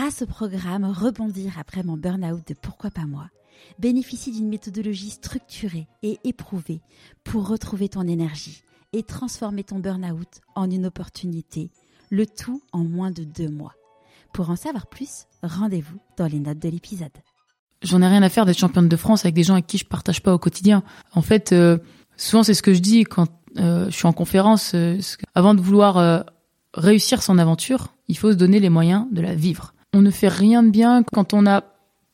grâce au programme Rebondir après mon burn-out de Pourquoi pas moi, bénéficie d'une méthodologie structurée et éprouvée pour retrouver ton énergie et transformer ton burn-out en une opportunité, le tout en moins de deux mois. Pour en savoir plus, rendez-vous dans les notes de l'épisode. J'en ai rien à faire d'être championne de France avec des gens avec qui je partage pas au quotidien. En fait, euh, souvent c'est ce que je dis quand euh, je suis en conférence. Euh, avant de vouloir réussir son aventure, il faut se donner les moyens de la vivre. On ne fait rien de bien quand on a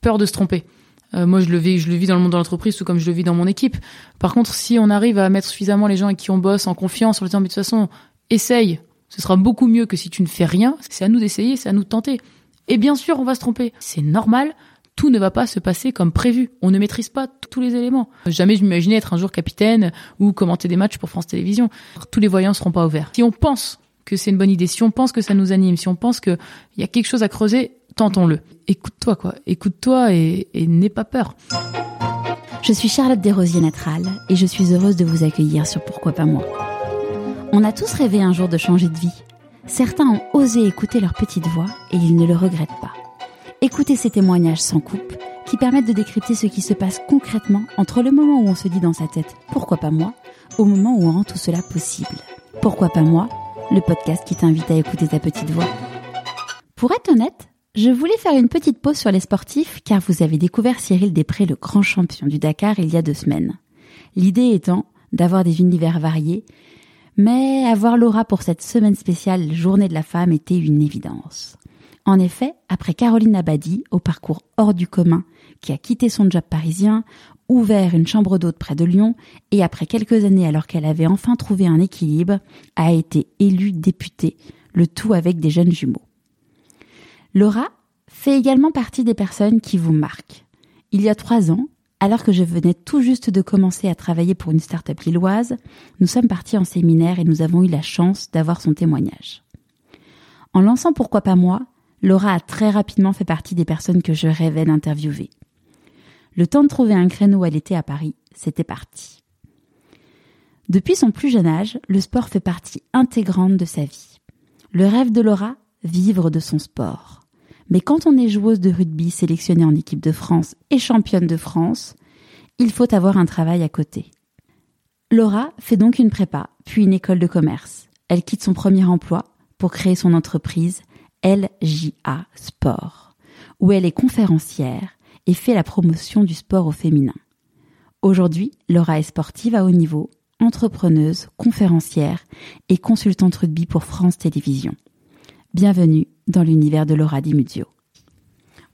peur de se tromper. moi, je le vis, je le vis dans le monde de l'entreprise, tout comme je le vis dans mon équipe. Par contre, si on arrive à mettre suffisamment les gens avec qui on bosse en confiance, en leur disant mais de toute façon, essaye, ce sera beaucoup mieux que si tu ne fais rien. C'est à nous d'essayer, c'est à nous de tenter. Et bien sûr, on va se tromper. C'est normal tout ne va pas se passer comme prévu. On ne maîtrise pas tous les éléments. Jamais je m'imaginais être un jour capitaine ou commenter des matchs pour France Télévisions. Tous les voyants ne seront pas ouverts. Si on pense que c'est une bonne idée, si on pense que ça nous anime, si on pense qu'il y a quelque chose à creuser, tentons-le. Écoute-toi, quoi. Écoute-toi et, n'aie pas peur. Je suis Charlotte Desrosiers-Natral et je suis heureuse de vous accueillir sur Pourquoi pas moi. On a tous rêvé un jour de changer de vie. Certains ont osé écouter leur petite voix et ils ne le regrettent pas. Écoutez ces témoignages sans coupe qui permettent de décrypter ce qui se passe concrètement entre le moment où on se dit dans sa tête pourquoi pas moi au moment où on rend tout cela possible. Pourquoi pas moi Le podcast qui t'invite à écouter ta petite voix. Pour être honnête, je voulais faire une petite pause sur les sportifs car vous avez découvert Cyril Després, le grand champion du Dakar, il y a deux semaines. L'idée étant d'avoir des univers variés, mais avoir Laura pour cette semaine spéciale Journée de la femme était une évidence. En effet, après Caroline Abadi, au parcours hors du commun, qui a quitté son job parisien, ouvert une chambre d'hôte près de Lyon, et après quelques années alors qu'elle avait enfin trouvé un équilibre, a été élue députée, le tout avec des jeunes jumeaux. Laura fait également partie des personnes qui vous marquent. Il y a trois ans, alors que je venais tout juste de commencer à travailler pour une start-up lilloise, nous sommes partis en séminaire et nous avons eu la chance d'avoir son témoignage. En lançant Pourquoi pas moi, Laura a très rapidement fait partie des personnes que je rêvais d'interviewer. Le temps de trouver un créneau elle était à Paris, c'était parti. Depuis son plus jeune âge, le sport fait partie intégrante de sa vie. Le rêve de Laura, vivre de son sport. Mais quand on est joueuse de rugby sélectionnée en équipe de France et championne de France, il faut avoir un travail à côté. Laura fait donc une prépa, puis une école de commerce. Elle quitte son premier emploi pour créer son entreprise LJA Sport, où elle est conférencière et fait la promotion du sport au féminin. Aujourd'hui, Laura est sportive à haut niveau, entrepreneuse, conférencière et consultante rugby pour France Télévisions. Bienvenue dans l'univers de Laura Di Muzio.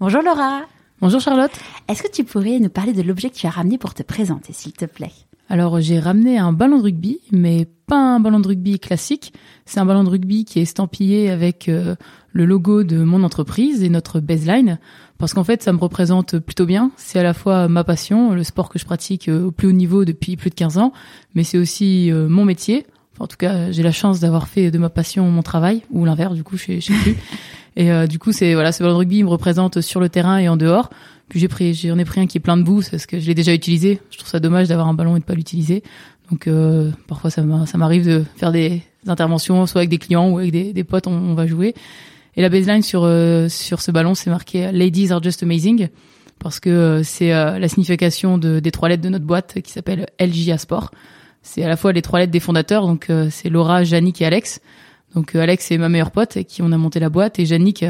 Bonjour Laura. Bonjour Charlotte. Est-ce que tu pourrais nous parler de l'objet que tu as ramené pour te présenter, s'il te plaît? Alors j'ai ramené un ballon de rugby, mais pas un ballon de rugby classique. C'est un ballon de rugby qui est estampillé avec euh, le logo de mon entreprise et notre baseline, parce qu'en fait ça me représente plutôt bien. C'est à la fois ma passion, le sport que je pratique euh, au plus haut niveau depuis plus de 15 ans, mais c'est aussi euh, mon métier. en tout cas, j'ai la chance d'avoir fait de ma passion mon travail, ou l'inverse, du coup, je sais plus. Et du coup, c'est voilà, ce ballon de rugby il me représente sur le terrain et en dehors. Puis j'ai pris, j'en ai pris un qui est plein de boue parce que je l'ai déjà utilisé. Je trouve ça dommage d'avoir un ballon et de pas l'utiliser. Donc euh, parfois ça m'arrive de faire des interventions, soit avec des clients ou avec des, potes, on, va jouer. Et la baseline sur euh, sur ce ballon, c'est marqué "Ladies are just amazing" parce que euh, c'est la signification de, des trois lettres de notre boîte qui s'appelle LJA Sport. C'est à la fois les trois lettres des fondateurs, donc c'est Laura, Jannick et Alex. Donc Alex c'est ma meilleure pote avec qui on a monté la boîte et Jannick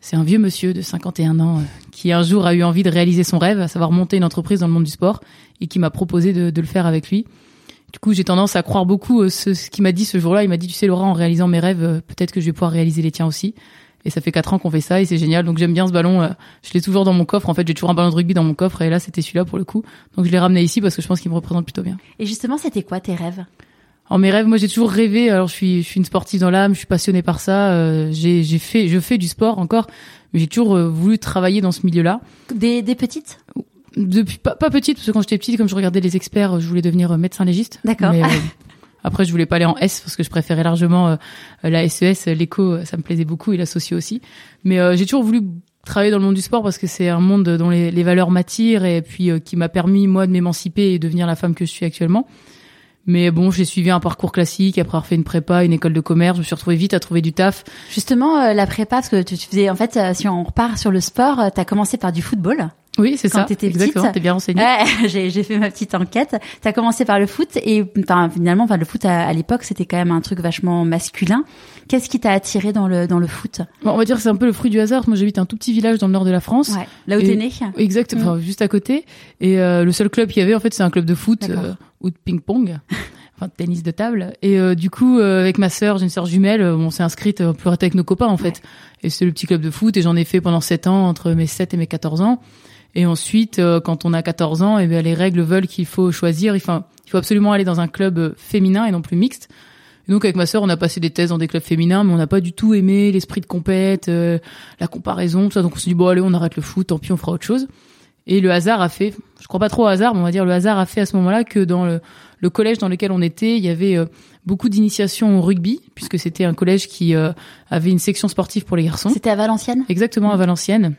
c'est un vieux monsieur de 51 ans euh, qui un jour a eu envie de réaliser son rêve, à savoir monter une entreprise dans le monde du sport, et qui m'a proposé de, le faire avec lui. Du coup, j'ai tendance à croire beaucoup euh, ce, ce qu'il m'a dit ce jour-là. Il m'a dit, tu sais, Laura, en réalisant mes rêves, euh, peut-être que je vais pouvoir réaliser les tiens aussi. Et ça fait quatre ans qu'on fait ça et c'est génial. Donc j'aime bien ce ballon. Je l'ai toujours dans mon coffre. En fait, j'ai toujours un ballon de rugby dans mon coffre et là, c'était celui-là pour le coup. Donc je l'ai ramené ici parce que je pense qu'il me représente plutôt bien. Et justement, c'était quoi tes rêves? En mes rêves, moi j'ai toujours rêvé. Alors je suis, je suis une sportive dans l'âme, je suis passionnée par ça. Euh, j'ai, j'ai fait, je fais du sport encore, mais j'ai toujours euh, voulu travailler dans ce milieu-là. Des, des petites? Depuis pas, pas petite, parce que quand j'étais petite, comme je regardais les experts, je voulais devenir médecin légiste. D'accord. Euh, après, je voulais pas aller en S parce que je préférais largement la SES, e l'éco, ça me plaisait beaucoup et la socio aussi. Mais j'ai toujours voulu travailler dans le monde du sport parce que c'est un monde dont les, les valeurs m'attirent et puis qui m'a permis moi de m'émanciper et devenir la femme que je suis actuellement. Mais bon, j'ai suivi un parcours classique après avoir fait une prépa, une école de commerce. Je me suis retrouvée vite à trouver du taf. Justement, euh, la prépa, parce que tu, faisais, en fait, euh, si on repart sur le sport, tu as commencé par du football. Oui, c'est Quand ça. t'étais petite. Exactement, t'es bien renseignée. Ouais, j'ai fait ma petite enquête. Tu as commencé par le foot et finalement, enfin, le foot à, à l'époque, c'était quand même un truc vachement masculin. Qu'est-ce qui t'a attiré dans le dans le foot? Bon, on va dire que c'est un peu le fruit du hasard. Moi, j'habite un tout petit village dans le nord de la France. Ouais, là où t'es né. Exact, enfin, juste à côté. Et euh, le seul club qu'il y avait, en fait, c'est un club de foot euh, ou de ping-pong, enfin de tennis de table. Et euh, du coup, euh, avec ma sœur, j'ai une sœur jumelle, euh, on s'est inscrite pour être avec nos copains, en fait. Et c'est le petit club de foot, et j'en ai fait pendant 7 ans, entre mes 7 et mes 14 ans. Et ensuite, euh, quand on a 14 ans, et bien, les règles veulent qu'il faut choisir. Enfin, il faut absolument aller dans un club euh, féminin et non plus mixte. Et donc avec ma sœur, on a passé des thèses dans des clubs féminins, mais on n'a pas du tout aimé l'esprit de compète, euh, la comparaison, tout ça. Donc on s'est dit bon allez, on arrête le foot, tant pis, on fera autre chose. Et le hasard a fait, je crois pas trop au hasard, mais on va dire le hasard a fait à ce moment-là que dans le, le collège dans lequel on était, il y avait euh, beaucoup d'initiations au rugby, puisque c'était un collège qui euh, avait une section sportive pour les garçons. C'était à Valenciennes? Exactement à Valenciennes,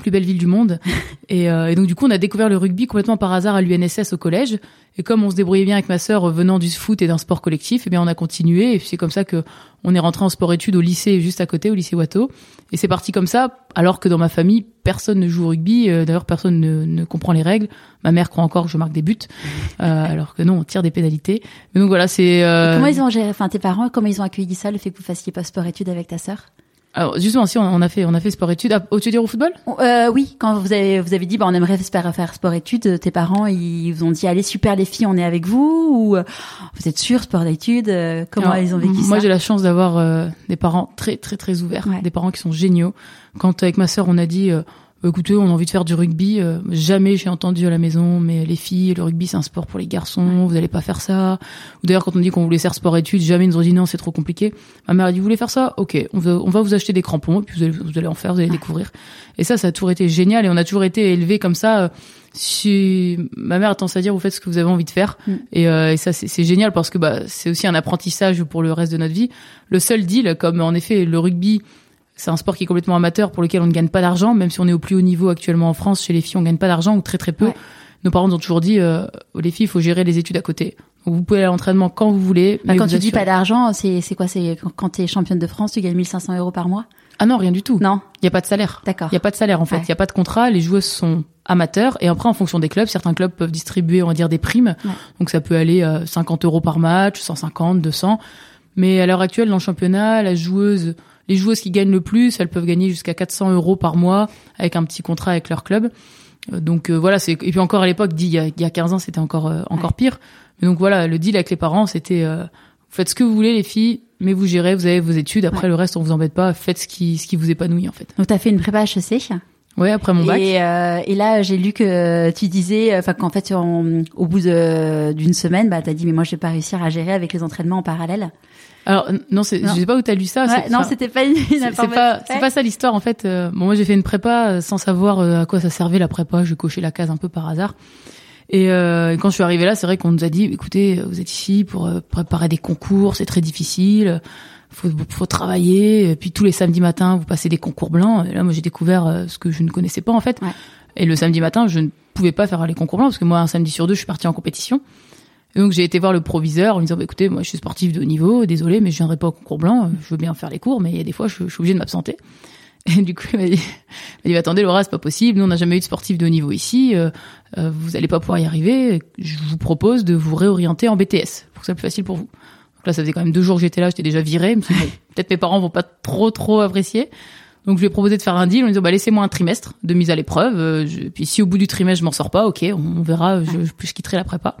plus belle ville du monde. et, euh, et donc du coup, on a découvert le rugby complètement par hasard à l'UNSS au collège. Et comme on se débrouillait bien avec ma sœur euh, venant du foot et d'un sport collectif, eh bien on a continué. Et c'est comme ça que on est rentré en sport-études au lycée juste à côté, au lycée Watteau. Et c'est parti comme ça, alors que dans ma famille, personne ne joue au rugby. Euh, D'ailleurs, personne ne, ne comprend les règles. Ma mère croit encore que je marque des buts, euh, alors que non, on tire des pénalités. Mais donc voilà, c'est. euh, Comment ils ont géré, enfin tes parents, comment ils ont accueilli ça, le fait que vous fassiez pas sport-études avec ta sœur? Alors justement, si on a fait, on a fait sport-études. Ah, tu dire au football? Euh, Oui, quand vous avez vous avez dit bah on aimerait faire faire sport-études, tes parents ils vous ont dit allez super les filles, on est avec vous ou euh, vous êtes sûrs sport-études euh, Comment Alors, ils ont vécu Moi, ça? j'ai la chance d'avoir euh, des parents très, très, très ouverts, Ouais. des parents qui sont géniaux. Quand avec ma sœur, on a dit, euh, écoutez, on a envie de faire du rugby, euh, jamais j'ai entendu à la maison, mais les filles, le rugby, c'est un sport pour les garçons, vous allez pas faire ça. Ou d'ailleurs, quand on dit qu'on voulait faire sport-études, jamais ils nous ont dit non, c'est trop compliqué. Ma mère a dit, vous voulez faire ça? Ok, on va, on va vous acheter des crampons, et puis vous allez, vous allez en faire, vous allez découvrir. Et ça, ça a toujours été génial, et on a toujours été élevés comme ça. euh, si ma mère a tendance à dire vous faites ce que vous avez envie de faire Mm. et, euh, et ça c'est c'est génial parce que bah c'est aussi un apprentissage pour le reste de notre vie le seul deal comme en effet le rugby c'est un sport qui est complètement amateur pour lequel on ne gagne pas d'argent même si on est au plus haut niveau actuellement en France chez les filles on gagne pas d'argent ou très très peu Ouais. nos parents nous ont toujours dit euh, les filles il faut gérer les études à côté donc vous pouvez aller à l'entraînement quand vous voulez Bah, mais quand vous tu dis pas d'argent, c'est quoi C'est quand- quand t'es championne de France, tu gagnes 1500 euros par mois? Ah non rien du tout Non, il y a pas de salaire d'accord. Il y a pas de salaire en fait, il Ouais. y a pas de contrat, les joueuses sont amateurs et après en fonction des clubs, certains clubs peuvent distribuer on va dire des primes. Ouais. Donc ça peut aller euh, 50 euros par match, 150, 200. Mais à l'heure actuelle dans le championnat, la joueuse, les joueuses qui gagnent le plus, elles peuvent gagner jusqu'à 400 euros par mois avec un petit contrat avec leur club. Euh, Donc euh, voilà, c'est et puis encore à l'époque, dit il y a, il y a 15 ans, c'était encore euh, encore pire. Mais donc voilà, le deal avec les parents, c'était euh, vous faites ce que vous voulez les filles, mais vous gérez, vous avez vos études. Après le reste, on vous embête pas. Faites ce qui ce qui vous épanouit en fait. Donc t'as fait une prépa HEC. Ouais, après mon bac. Et, euh, et là, j'ai lu que tu disais, enfin qu'en fait, en- au bout d'une semaine, bah t'as dit mais moi je vais pas réussir à gérer avec les entraînements en parallèle. Alors non, c'est, je sais pas où t'as lu ça. Ouais, non, c'était pas une, une c'est, pas, c'est pas ça l'histoire en fait. Euh, bon, moi j'ai fait une prépa euh, sans savoir euh, à quoi ça servait la prépa. Je cochais la case un peu par hasard. Et euh, quand je suis arrivée là, c'est vrai qu'on nous a dit, écoutez, vous êtes ici pour préparer des concours, c'est très difficile. Faut, faut travailler. Et puis tous les samedis matins, vous passez des concours blancs. Et là, moi j'ai découvert ce que je ne connaissais pas en fait. Ouais. Et le samedi matin, je ne pouvais pas faire les concours blancs parce que moi, un samedi sur deux, je suis partie en compétition. Donc j'ai été voir le proviseur en me disant bah, écoutez moi je suis sportif de haut niveau désolé mais je viendrai pas au concours blanc je veux bien faire les cours mais il y a des fois je, suis obligée de m'absenter. Et du coup il m'a dit, dit attendez Laura c'est pas possible nous on n'a jamais eu de sportif de haut niveau ici euh, euh, vous allez pas pouvoir y arriver je vous propose de vous réorienter en BTS pour que ce soit plus facile pour vous. Donc là ça faisait quand même deux jours que j'étais là j'étais déjà virée bon, peut-être mes parents vont pas trop trop apprécier. Donc je lui ai proposé de faire un deal en lui disant bah laissez-moi un trimestre de mise à l'épreuve euh, puis si au bout du trimestre je m'en sors pas ok on, verra je, je quitterai la prépa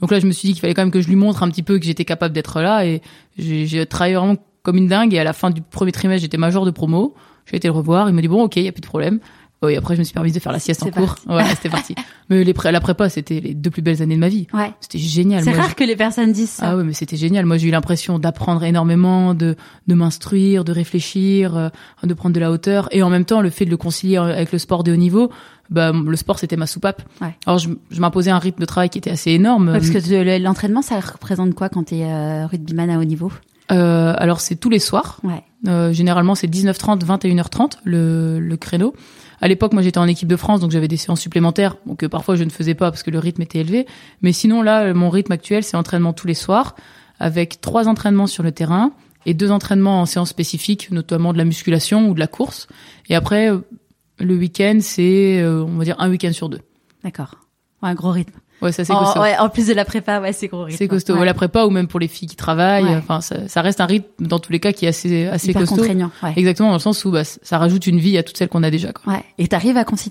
donc là, je me suis dit qu'il fallait quand même que je lui montre un petit peu que j'étais capable d'être là et j'ai travaillé vraiment comme une dingue et à la fin du premier trimestre, j'étais major de promo. J'ai été le revoir, il m'a dit bon, OK, il y a plus de problème. Et après, je me suis permise de faire la sieste en cours. parti. Voilà, c'était parti. Mais les pré la prépa, c'était les deux plus belles années de ma vie. Ouais. C'était génial. C'est rare que les personnes disent ça. ah ouais, mais c'était génial. Moi, j'ai eu l'impression d'apprendre énormément, de, de m'instruire, de réfléchir, euh, de prendre de la hauteur. Et en même temps, le fait de le concilier avec le sport de haut niveau, bah, le sport, c'était ma soupape. Ouais. Alors, je, je m'imposais un rythme de travail qui était assez énorme. Ouais, parce que l'entraînement, ça représente quoi quand t'es euh, rugbyman à haut niveau? Euh, Alors c'est tous les soirs. Ouais. Euh, généralement c'est 19h30, 21h30 le, le créneau. À l'époque, moi j'étais en équipe de France, donc j'avais des séances supplémentaires, donc euh, parfois je ne faisais pas parce que le rythme était élevé. Mais sinon là, mon rythme actuel, c'est entraînement tous les soirs, avec trois entraînements sur le terrain et deux entraînements en séance spécifique, notamment de la musculation ou de la course. Et après, euh, le week-end, c'est euh, on va dire un week-end sur deux. D'accord. Un gros rythme. Ouais, ça c'est En, costaud. ouais, en plus de la prépa, ouais, c'est gros rythme. C'est costaud. Ouais. La prépa ou même pour les filles qui travaillent, enfin ça, ça reste un rythme dans tous les cas qui est assez assez Hyper costaud. contraignant. Ouais. Exactement dans le sens où bah, ça rajoute une vie à toutes celles qu'on a déjà. Quoi. Ouais. Et t'arrives à concilier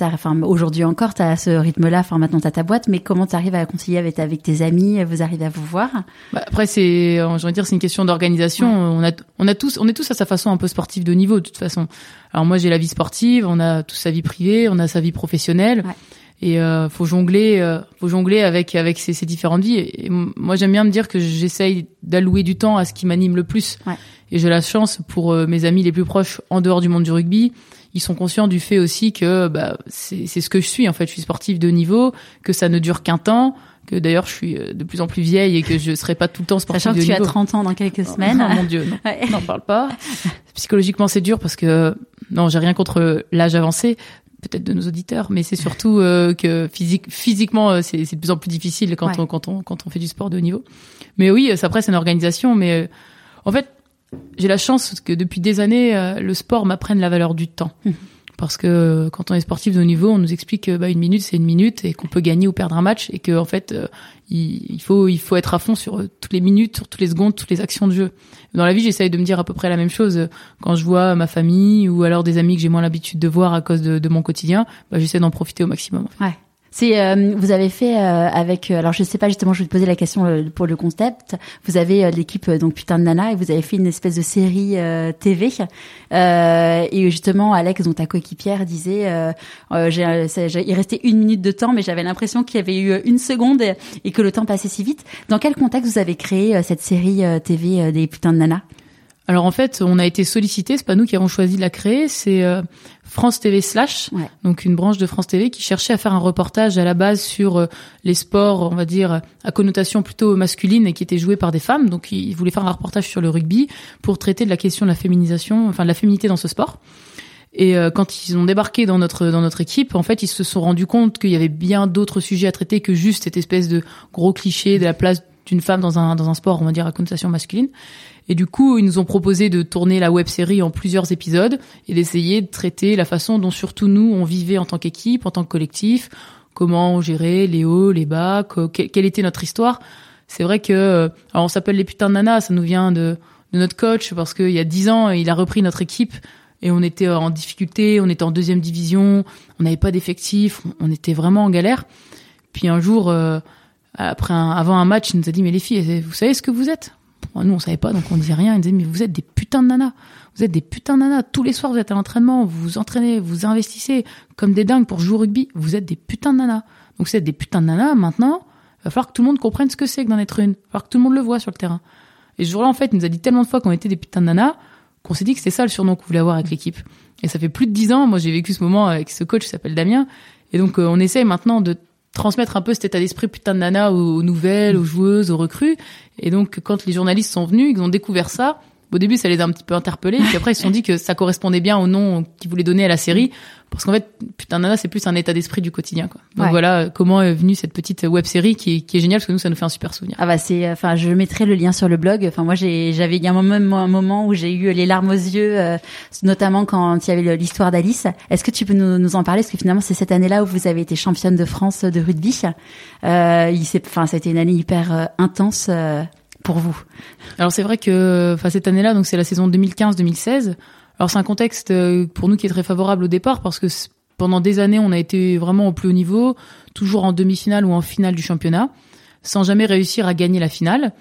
enfin, aujourd'hui encore, t'as ce rythme-là, enfin, maintenant t'as ta boîte, mais comment t'arrives à concilier avec, avec tes amis, vous arrivez à vous voir? Bah, après c'est, euh, j'ai dire, c'est une question d'organisation. On a, on a tous, on est tous à sa façon un peu sportive de niveau de toute façon. Alors moi j'ai la vie sportive, on a tous sa vie privée, on a sa vie professionnelle. Ouais. Et euh, faut jongler, euh, faut jongler avec avec ces, ces différentes vies. Et, moi j'aime bien me dire que j'essaye d'allouer du temps à ce qui m'anime le plus. Ouais. Et j'ai la chance pour euh, mes amis les plus proches en dehors du monde du rugby, ils sont conscients du fait aussi que bah, c'est c'est ce que je suis en fait. Je suis sportif de niveau, que ça ne dure qu'un temps, que d'ailleurs je suis euh, de plus en plus vieille et que je serai pas tout le temps sportif Sachant de que tu as niveau. 30 ans dans quelques semaines. Oh mon dieu, non. Ouais. N'en parle pas. Psychologiquement, c'est dur parce que non, j'ai rien contre l'âge avancé, peut-être de nos auditeurs, mais c'est surtout euh, que physique, physiquement, euh, c'est c'est de plus en plus difficile quand Ouais. on quand on quand on fait du sport de haut niveau. Mais oui, ça, après c'est une organisation, mais euh, en fait, j'ai la chance que depuis des années, euh, le sport m'apprenne la valeur du temps. Parce que euh, quand on est sportif de haut niveau, on nous explique que bah, une minute c'est une minute et qu'on peut gagner ou perdre un match et que en fait euh, il, faut il faut être à fond sur euh, toutes les minutes, sur toutes les secondes, toutes les actions de jeu. Dans la vie, j'essaye de me dire à peu près la même chose quand je vois ma famille ou alors des amis que j'ai moins l'habitude de voir à cause de, de mon quotidien. Bah, j'essaie d'en profiter au maximum. Ouais. C'est euh, vous avez fait euh, avec euh, alors je sais pas justement je vais te poser la question euh, pour le concept. Vous avez euh, l'équipe euh, donc putain de nana et vous avez fait une espèce de série TV et justement Alex dont ta coéquipière disait j'ai, il restait une minute de temps mais j'avais l'impression qu'il y avait eu une seconde et, que le temps passait si vite. Dans quel contexte vous avez créé cette série TV des putains de nana? Alors en fait, on a été sollicité, c'est pas nous qui avons choisi de la créer, c'est France TV Slash, Ouais. donc une branche de France TV qui cherchait à faire un reportage à la base sur euh, les sports, on va dire à connotation plutôt masculine et qui étaient joués par des femmes. Donc ils voulaient faire un reportage sur le rugby pour traiter de la question de la féminisation, enfin de la féminité dans ce sport. Et euh, quand ils ont débarqué dans notre dans notre équipe, en fait, ils se sont rendus compte qu'il y avait bien d'autres sujets à traiter que juste cette espèce de gros cliché de la place d'une femme dans un dans un sport, on va dire à connotation masculine. Et du coup, ils nous ont proposé de tourner la web série en plusieurs épisodes et d'essayer de traiter la façon dont surtout nous on vivait en tant qu'équipe, en tant que collectif, comment on gérait les hauts, les bas, quelle était notre histoire. C'est vrai que euh, alors on s'appelle les putains de nanas, ça nous vient de de notre coach parce qu'il y a dix ans, il a repris notre équipe et on était en difficulté, on était en deuxième division, on n'avait pas d'effectifs, on était vraiment en galère. Puis un jour, euh, après un, avant un match, il nous a dit mais les filles, vous savez ce que vous êtes? Nous on savait pas, donc on disait rien. Il disait mais vous êtes des putains de nanas, vous êtes des putains de nanas. Tous les soirs vous êtes à l'entraînement, vous vous entraînez, vous investissez comme des dingues pour jouer au rugby. Vous êtes des putains de nanas. Donc vous êtes des putains de nanas. Maintenant, il va falloir que tout le monde comprenne ce que c'est que d'en être une. Il va falloir que tout le monde le voit sur le terrain. Et ce jour-là, en fait, il nous a dit tellement de fois qu'on était des putains de nanas qu'on s'est dit que c'était ça le surnom qu'on voulait avoir avec l'équipe. Et ça fait plus de dix ans. Moi, j'ai vécu ce moment avec ce coach qui s'appelle Damien. Et donc, euh, on essaye maintenant de transmettre un peu cet état d'esprit putain de nana aux, nouvelles, aux joueuses, aux recrues. Et donc, quand les journalistes sont venus, ils ont découvert ça. Au début, ça les a un petit peu interpellés. Puis après, ils se sont dit que ça correspondait bien au nom qu'ils voulaient donner à la série. Parce qu'en fait, putain nana, c'est plus un état d'esprit du quotidien. Quoi. Donc Ouais. voilà comment est venue cette petite web série qui est, qui est géniale parce que nous, ça nous fait un super souvenir. Ah bah c'est, enfin je mettrai le lien sur le blog. Enfin moi j'avais il y a un moment, un moment où j'ai eu les larmes aux yeux, euh, notamment quand il y avait l'histoire d'Alice. Est-ce que tu peux nous, nous en parler? Parce que finalement c'est cette année-là où vous avez été championne de France de rugby. Euh, il s'est, enfin c'était une année hyper euh, intense euh, pour vous. Alors c'est vrai que enfin cette année-là, donc c'est la saison 2015-2016. Alors c'est un contexte euh, pour nous qui est très favorable au départ parce que pendant des années on a été vraiment au plus haut niveau, toujours en demi-finale ou en finale du championnat, sans jamais réussir à gagner la finale.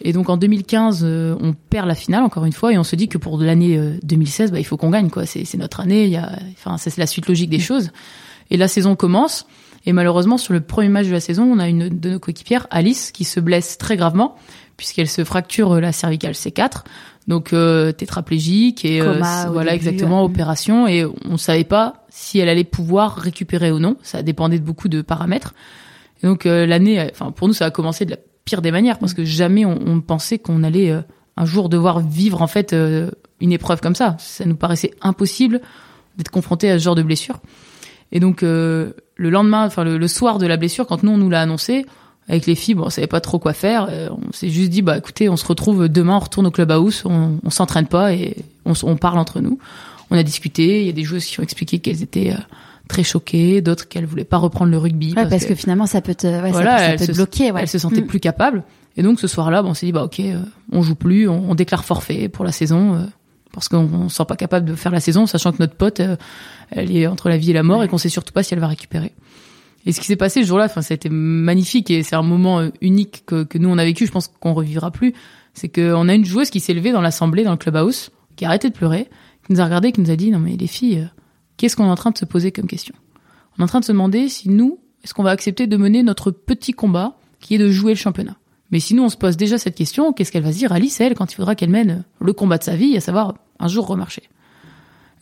Et donc en 2015, euh, on perd la finale encore une fois et on se dit que pour l'année euh, 2016, bah, il faut qu'on gagne quoi. C'est c'est notre année. Il y a, enfin c'est la suite logique des choses. Et la saison commence. Et malheureusement, sur le premier match de la saison, on a une de nos coéquipières, Alice, qui se blesse très gravement puisqu'elle se fracture euh, la cervicale C4, donc euh, tétraplégique et euh, Coma voilà début, exactement ouais. opération et on savait pas si elle allait pouvoir récupérer ou non. Ça dépendait de beaucoup de paramètres. Et donc euh, l'année, enfin pour nous, ça a commencé de la pire des manières parce que jamais on, on pensait qu'on allait un jour devoir vivre en fait une épreuve comme ça. Ça nous paraissait impossible d'être confronté à ce genre de blessure. Et donc le lendemain, enfin le, soir de la blessure, quand nous on nous l'a annoncé, avec les filles, bon, on savait pas trop quoi faire. Euh, on s'est juste dit, bah écoutez, on se retrouve demain, on retourne au clubhouse, on, on s'entraîne pas et on, on, parle entre nous. On a discuté. Il y a des joueuses qui ont expliqué qu'elles étaient euh, très choquées, d'autres qu'elles voulaient pas reprendre le rugby. Ouais, parce, que, finalement ça peut te, ouais, voilà, ça, peut, te bloquer. Ouais. Elles se sentaient mm. plus capables. Et donc ce soir-là, bon, on s'est dit, bah ok, euh, on joue plus, on, on, déclare forfait pour la saison parce qu'on ne sent pas capable de faire la saison, sachant que notre pote, elle est entre la vie et la mort et qu'on sait surtout pas si elle va récupérer. Et ce qui s'est passé ce jour-là, enfin, ça magnifique et c'est un moment euh, unique que, nous on a vécu. Je pense qu'on revivra plus. C'est qu'on a une joueuse qui s'est levée dans l'assemblée, dans le clubhouse, qui a arrêté de pleurer, qui nous a regardé, qui nous a dit non mais les filles, euh, qu'est-ce qu'on est en train de se poser comme question? On est en train de se demander si nous, est-ce qu'on va accepter de mener notre petit combat, qui est de jouer le championnat? Mais sinon, on se pose déjà cette question qu'est-ce qu'elle va se dire Alice, elle, quand il faudra qu'elle mène le combat de sa vie, à savoir un jour remarcher?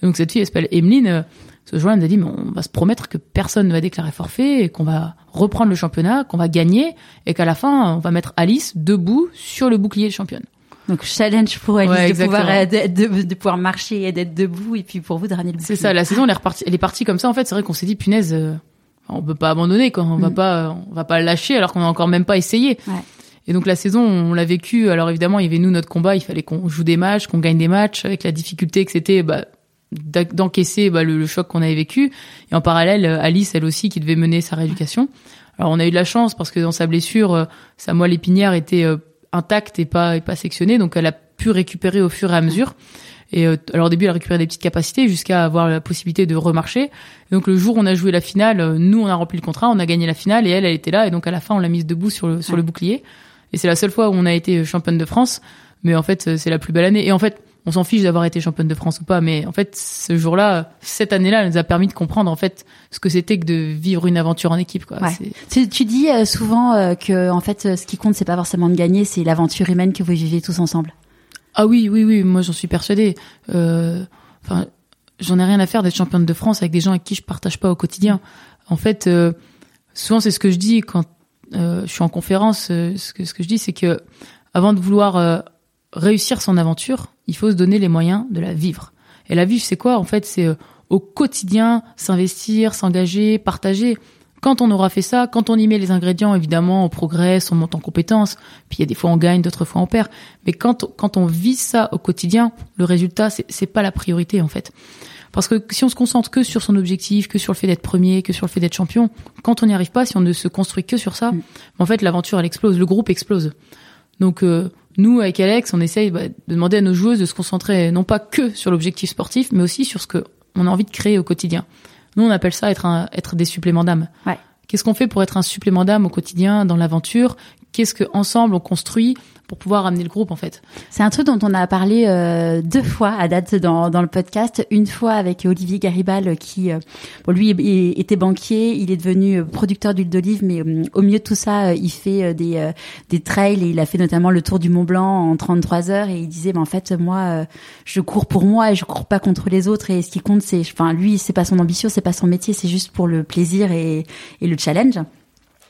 donc cette fille, elle s'appelle Emeline euh, ce jour-là, elle nous a dit, mais on va se promettre que personne ne va déclarer forfait et qu'on va reprendre le championnat, qu'on va gagner et qu'à la fin, on va mettre Alice debout sur le bouclier de championne. Donc challenge pour Alice de, pouvoir, euh, de, pouvoir marcher et d'être debout et puis pour vous de ramener le C'est ça, la saison elle est, repartie, elle est partie comme ça en fait. C'est vrai qu'on s'est dit punaise, euh, on peut pas abandonner quoi, on va mm. pas, on va pas lâcher alors qu'on a encore même pas essayé. Ouais. Et donc la saison, on l'a vécu. Alors évidemment, il y avait nous notre combat. Il fallait qu'on joue des matchs, qu'on gagne des matchs, avec la difficulté que c'était bah, d'encaisser bah, le, choc qu'on avait vécu. Et en parallèle, Alice, elle aussi, qui devait mener sa rééducation. Alors on a eu de la chance parce que dans sa blessure, euh, sa moelle épinière était euh, intacte et pas, et pas sectionnée, donc elle a pu récupérer au fur et à mesure. Et euh, alors au début, elle a récupéré des petites capacités jusqu'à avoir la possibilité de remarcher. donc le jour où on a joué la finale, nous on a rempli le contrat, on a gagné la finale et elle, elle était là. Et donc à la fin, on l'a mise debout sur le, sur le bouclier. Et c'est la seule fois où on a été championne de France. Mais en fait, c'est la plus belle année. Et en fait, on s'en fiche d'avoir été championne de France ou pas, mais en fait, ce jour-là, cette année-là, elle nous a permis de comprendre en fait ce que c'était que de vivre une aventure en équipe. Quoi. Tu, tu, dis euh, souvent euh, que en fait, ce qui compte, c'est pas forcément de gagner, c'est l'aventure humaine que vous vivez tous ensemble. Ah oui, oui, oui, moi j'en suis persuadée. Euh, enfin, j'en ai rien à faire d'être championne de France avec des gens avec qui je partage pas au quotidien. En fait, souvent c'est ce que je dis quand je suis en conférence. ce que ce que je dis, c'est que avant de vouloir réussir son aventure, il faut se donner les moyens de la vivre. Et la vivre, c'est quoi En fait, c'est euh, au quotidien s'investir, s'engager, partager. Quand on aura fait ça, quand on y met les ingrédients, évidemment, on progresse, on monte en compétences. Puis il y a des fois on gagne, d'autres fois on perd. Mais quand quand on vit ça au quotidien, le résultat c'est pas la priorité en fait. Parce que si on se concentre que sur son objectif, que sur le fait d'être premier, que sur le fait d'être champion, quand on n'y arrive pas, si on ne se construit que sur ça, mm. en fait l'aventure elle explose, le groupe explose. Donc euh, nous, avec Alex, on essaye bah, de demander à nos joueuses de se concentrer non pas que sur l'objectif sportif, mais aussi sur ce qu'on a envie de créer au quotidien. Nous, on appelle ça être, un, être des suppléments d'âme. Ouais. Qu'est-ce qu'on fait pour être un supplément d'âme au quotidien, dans l'aventure? Qu'est-ce que ensemble on construit pour pouvoir amener le groupe en fait. C'est un truc dont on a parlé euh, deux fois à date dans, dans le podcast. Une fois avec Olivier Garibal qui, euh, bon, lui était banquier, il est devenu euh, producteur d'huile d'olive, mais au milieu de tout ça, il fait des, des trails et il a fait notamment le tour du Mont Blanc en 33 heures et il disait, ben, en fait, moi, je cours pour moi et je cours pas contre les autres et ce qui compte, c'est, enfin, lui, c'est pas son ambition, c'est pas son métier, c'est juste pour le plaisir et le challenge.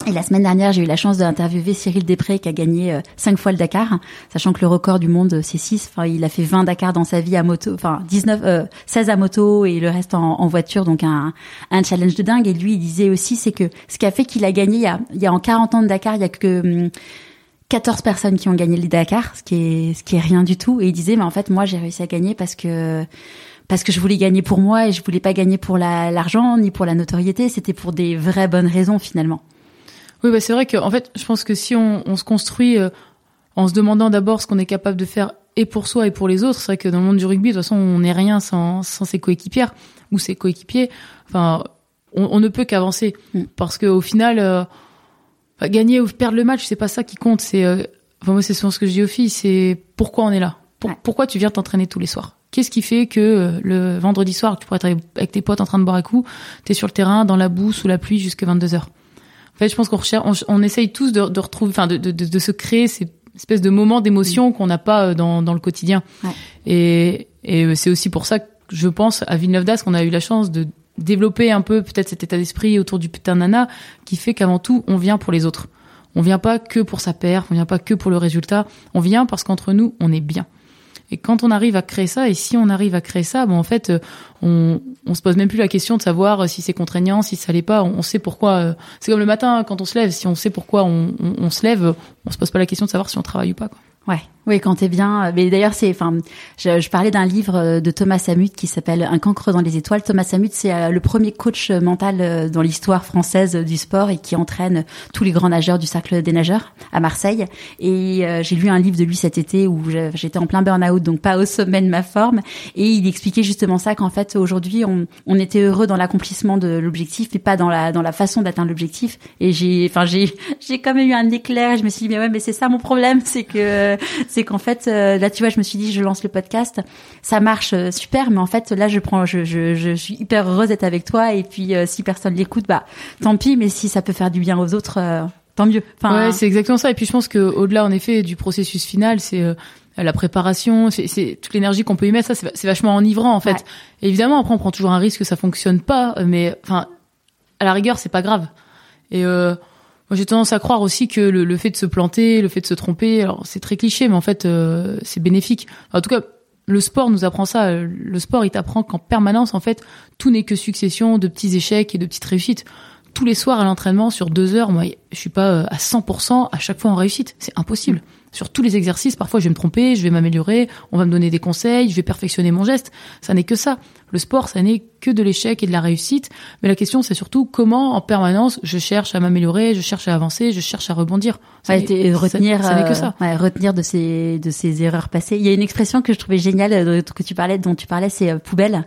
Et la semaine dernière, j'ai eu la chance d'interviewer Cyril Després qui a gagné 5 euh, fois le Dakar, sachant que le record du monde c'est 6. Enfin, il a fait 20 Dakar dans sa vie à moto, enfin 19 euh, 16 à moto et le reste en, voiture, donc un, challenge de dingue. Et lui, il disait aussi c'est que ce qui a fait qu'il a gagné il y a, il y a en 40 ans de Dakar, il y a que 14 hum, personnes qui ont gagné le Dakar, ce qui est ce qui est rien du tout. Et il disait mais en fait moi j'ai réussi à gagner parce que parce que je voulais gagner pour moi et je voulais pas gagner pour l'argent ni pour la notoriété. C'était pour des vraies bonnes raisons finalement. Oui, bah c'est vrai que en fait, je pense que si on, on se construit euh, en se demandant d'abord ce qu'on est capable de faire et pour soi et pour les autres, c'est vrai que dans le monde du rugby, de toute façon, on n'est rien sans, sans ses coéquipières ou ses coéquipiers. Enfin, on, on ne peut qu'avancer mm. parce que au final, euh, gagner ou perdre le match, c'est pas ça qui compte. C'est, euh, enfin moi, c'est souvent ce que je dis aux filles, c'est pourquoi on est là? Pourquoi tu viens t'entraîner tous les soirs? Qu'est-ce qui fait que le vendredi soir, tu pourrais être avec tes potes en train de boire un coup, t'es sur le terrain, dans la boue, sous la pluie, jusqu'à 22 heures? En fait, je pense qu'on recherche, on, essaye tous de, de retrouver, enfin, de, de, de, se créer ces espèces de moments d'émotion mm. qu'on n'a pas euh, dans, dans le quotidien. Ouais. Et, et euh, c'est aussi pour ça que je pense à Villeneuve d'Ascq, qu'on a eu la chance de développer un peu peut-être cet état d'esprit autour du putain nana qui fait qu'avant tout, on vient pour les autres. On vient pas que pour sa paire, on vient pas que pour le résultat. On vient parce qu'entre nous, on est bien. Et quand on arrive à créer ça, et si on arrive à créer ça, bon, en fait, euh, on, on se pose même plus la question de savoir euh, si c'est contraignant, si ça l'est pas. On, sait pourquoi. Euh, c'est comme le matin quand on se lève. Si on sait pourquoi on, se lève, on se pose pas la question de savoir si on travaille ou pas. Quoi. Ouais, oui, quand t'es bien. Mais d'ailleurs, c'est, enfin, je, je, parlais d'un livre de Thomas Samut qui s'appelle Un cancre dans les étoiles. Thomas Samut, c'est euh, le premier coach mental euh, dans l'histoire française du sport et qui entraîne tous les grands nageurs du cercle des nageurs à Marseille. Et euh, j'ai lu un livre de lui cet été où j'étais en plein burn-out, donc pas au sommet de ma forme. Et il expliquait justement ça qu'en fait aujourd'hui, on, on, était heureux dans l'accomplissement de l'objectif, mais pas dans la dans la façon d'atteindre l'objectif. Et j'ai, enfin, j'ai j'ai quand même eu un éclair. Je me suis dit mais ouais, mais c'est ça mon problème, c'est que c'est qu'en fait, euh, là, tu vois, je me suis dit, je lance le podcast, ça marche euh, super, mais en fait, là, je prends, je, je, je suis hyper heureuse d'être avec toi, et puis euh, si personne l'écoute, bah, tant pis, mais si ça peut faire du bien aux autres, tant mieux. Enfin, ouais, c'est exactement ça. Et puis je pense que au-delà, en effet, du processus final, c'est la préparation, c'est toute l'énergie qu'on peut y mettre. Ça, c'est vachement enivrant, en fait. évidemment, après, on prend toujours un risque que ça fonctionne pas, mais enfin, à la rigueur, c'est pas grave. Et euh, j'ai tendance à croire aussi que le, fait de se planter, le fait de se tromper, c'est très cliché, mais en fait, euh, c'est bénéfique. En tout cas, le sport nous apprend ça. Le sport, il t'apprend qu'en permanence, en fait, tout n'est que succession de petits échecs et de petites réussites. Tous les soirs à l'entraînement, sur deux heures, moi, je suis pas euh, à 100% à chaque fois en réussite. C'est impossible sur tous les exercices, parfois je vais me tromper, je vais m'améliorer, on va me donner des conseils, je vais perfectionner mon geste. Ça n'est que ça. Le sport, ça n'est que de l'échec et de la réussite. Mais la question, c'est surtout comment, en permanence, je cherche à m'améliorer, je cherche à avancer, je cherche à rebondir. Ça retenir, ça, n'est que ça. Euh, retenir de ces de ces erreurs passées. Il y a une expression que je trouvais géniale euh, que tu parlais, dont tu parlais, c'est euh, poubelle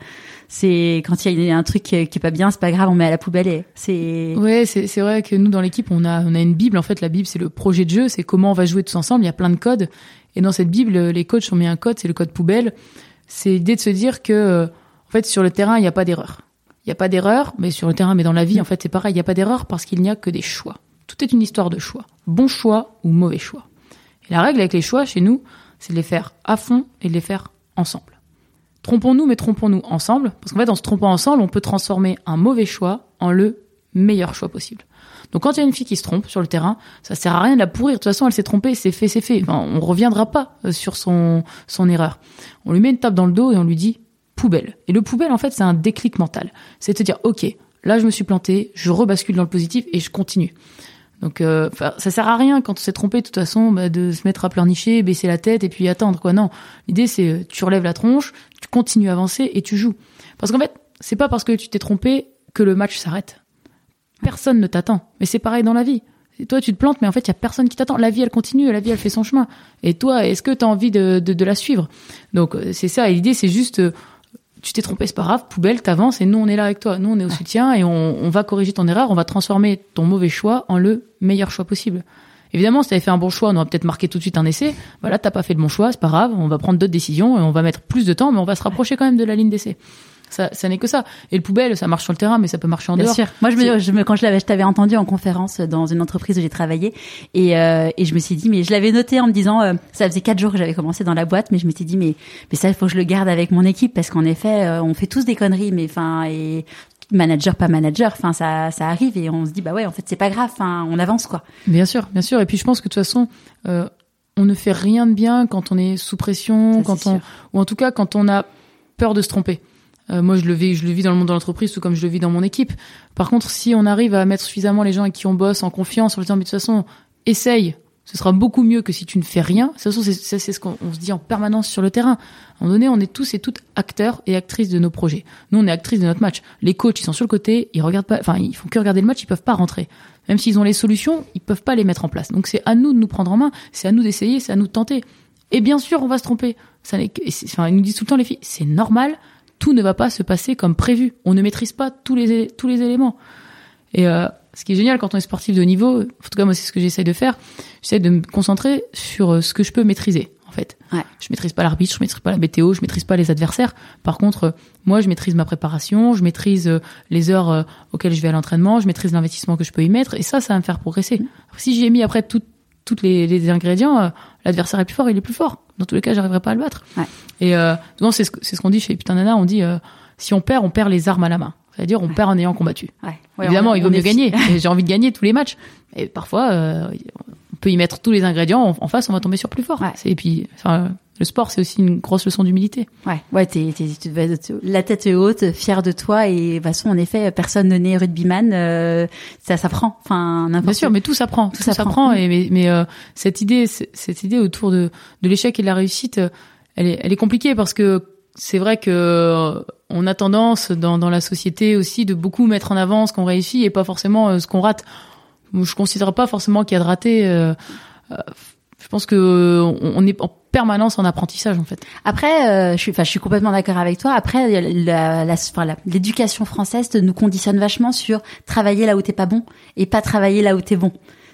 c'est quand il y a un truc qui est pas bien, c'est pas grave, on met à la poubelle et c'est. Ouais, c'est c'est vrai que nous dans l'équipe on a on a une bible en fait. La bible c'est le projet de jeu, c'est comment on va jouer tous ensemble. Il y a plein de codes et dans cette bible les coachs ont mis un code, c'est le code poubelle. C'est l'idée de se dire que en fait sur le terrain il n'y a pas d'erreur. Il n'y a pas d'erreur, mais sur le terrain, mais dans la vie en fait c'est pareil. Il n'y a pas d'erreur parce qu'il n'y a que des choix. Tout est une histoire de choix. Bon choix ou mauvais choix. Et la règle avec les choix chez nous, c'est de les faire à fond et de les faire ensemble. Trompons-nous, mais trompons-nous ensemble, parce qu'en fait, en se trompant ensemble, on peut transformer un mauvais choix en le meilleur choix possible. Donc quand il y a une fille qui se trompe sur le terrain, ça sert à rien de la pourrir. De toute façon, elle s'est trompée, c'est fait, c'est fait. On reviendra pas euh, sur son son erreur. On lui met une tape dans le dos et on lui dit poubelle. Et le poubelle, en fait, c'est un déclic mental. C'est de dire, ok, là je me suis planté, je rebascule dans le positif et je continue. Donc euh, ça sert à rien quand on s'est trompé de toute façon bah, de se mettre à pleurnicher, baisser la tête et puis attendre quoi. Non, l'idée c'est euh, tu relèves la tronche, tu continues à avancer et tu joues. Parce qu'en fait, c'est pas parce que tu t'es trompé que le match s'arrête. Personne ne t'attend. Mais c'est pareil dans la vie. Et toi, tu te plantes, mais en fait, il y a personne qui t'attend. La vie, elle continue, la vie, elle fait son chemin. Et toi, est-ce que tu as envie de, de, la suivre? Donc, euh, c'est ça. Et l'idée, c'est juste, tu t'es trompé, c'est pas grave, poubelle, t'avances et nous on est là avec toi. Nous on est au soutien et on, on, va corriger ton erreur, on va transformer ton mauvais choix en le meilleur choix possible. Évidemment, si t'avais fait un bon choix, on aurait peut-être marqué tout de suite un essai. Voilà, t'as pas fait le bon choix, c'est pas grave, on va prendre d'autres décisions et on va mettre plus de temps, mais on va se rapprocher quand même de la ligne d'essai. Ça, ça n'est que ça. Et le poubelle, ça marche sur le terrain, mais ça peut marcher en Bien dehors. Sûr. Moi, je me, je me, quand je l'avais, je t'avais entendu en conférence dans une entreprise où j'ai travaillé, et, euh, et je me suis dit, mais je l'avais noté en me disant, euh, ça faisait quatre jours que j'avais commencé dans la boîte, mais je me suis dit, mais, mais ça, il faut que je le garde avec mon équipe, parce qu'en effet, euh, on fait tous des conneries, mais enfin, et manager pas manager enfin ça ça arrive et on se dit bah ouais en fait c'est pas grave enfin on avance quoi bien sûr bien sûr et puis je pense que de toute façon euh, on ne fait rien de bien quand on est sous pression quand on ou en tout cas quand on a peur de se tromper euh, moi, je le vis, je le vis dans le monde de l'entreprise, tout comme je le vis dans mon équipe. Par contre, si on arrive à mettre suffisamment les gens avec qui on bosse en confiance, en disant, mais de toute façon, essaye, ce sera beaucoup mieux que si tu ne fais rien. De toute façon, c'est ce qu'on se dit en permanence sur le terrain. À un moment donné, on est tous et toutes acteurs et actrices de nos projets. Nous, on est actrices de notre match. Les coachs, ils sont sur le côté, ils regardent pas, enfin, ils font que regarder le match, ils peuvent pas rentrer. Même s'ils ont les solutions, ils peuvent pas les mettre en place. Donc, c'est à nous de nous prendre en main, c'est à nous d'essayer, c'est à nous de tenter. Et bien sûr, on va se tromper. Ça enfin, ils nous disent tout le temps, les filles, c'est normal tout ne va pas se passer comme prévu. On ne maîtrise pas tous les, tous les éléments. Et euh, ce qui est génial quand on est sportif de haut niveau, en tout cas moi c'est ce que j'essaye de faire, j'essaie de me concentrer sur euh, ce que je peux maîtriser. En fait, ouais. je maîtrise pas l'arbitre, je maîtrise pas la météo, je maîtrise pas les adversaires. Par contre, euh, moi, je maîtrise ma préparation, je maîtrise les heures auxquelles je vais à l'entraînement, je maîtrise l'investissement que je peux y mettre, et ça, ça va me faire progresser. Mmh. Si j'ai mis après tout, toutes les, les ingrédients, euh, l'adversaire est plus fort, il est plus fort. Dans tous les cas, j'arriverai pas à le battre. Ouais. Et euh, c'est ce, ce qu'on dit chez Putain Nana, on dit euh, si on perd, on perd les armes à la main. C'est-à-dire, on perd en ayant combattu. Ouais. Évidemment, on- il vaut mieux gagner. J'ai envie de gagner tous les matchs. Et parfois, euh, on peut y mettre tous les ingrédients. En, en face, on va tomber sur plus fort. Et puis, enfin, le sport, c'est aussi une grosse leçon d'humilité. Ouais, ouais, t'es, la tête haute, fier de toi et de toute façon, en effet, personne ne naît rugbyman, euh, ça s'apprend. Enfin, Bien sûr, mais tout s'apprend. Tout, s'apprend. s'apprend. Et mais, mais euh, cette idée, cette idée autour de, de l'échec et de la réussite, euh, elle est, elle est compliquée parce que c'est vrai que euh, on a tendance dans, dans la société aussi de beaucoup mettre en avant ce qu'on réussit et pas forcément euh, ce qu'on rate. Je considère pas forcément qu'il y a de raté. euh, euh, je pense que euh, on, est en permanence en apprentissage en fait. Après, euh, je suis, enfin, je suis complètement d'accord avec toi. Après, la, la, la- l'éducation française nous conditionne vachement sur travailler là où t'es pas bon et pas travailler là où t'es bon.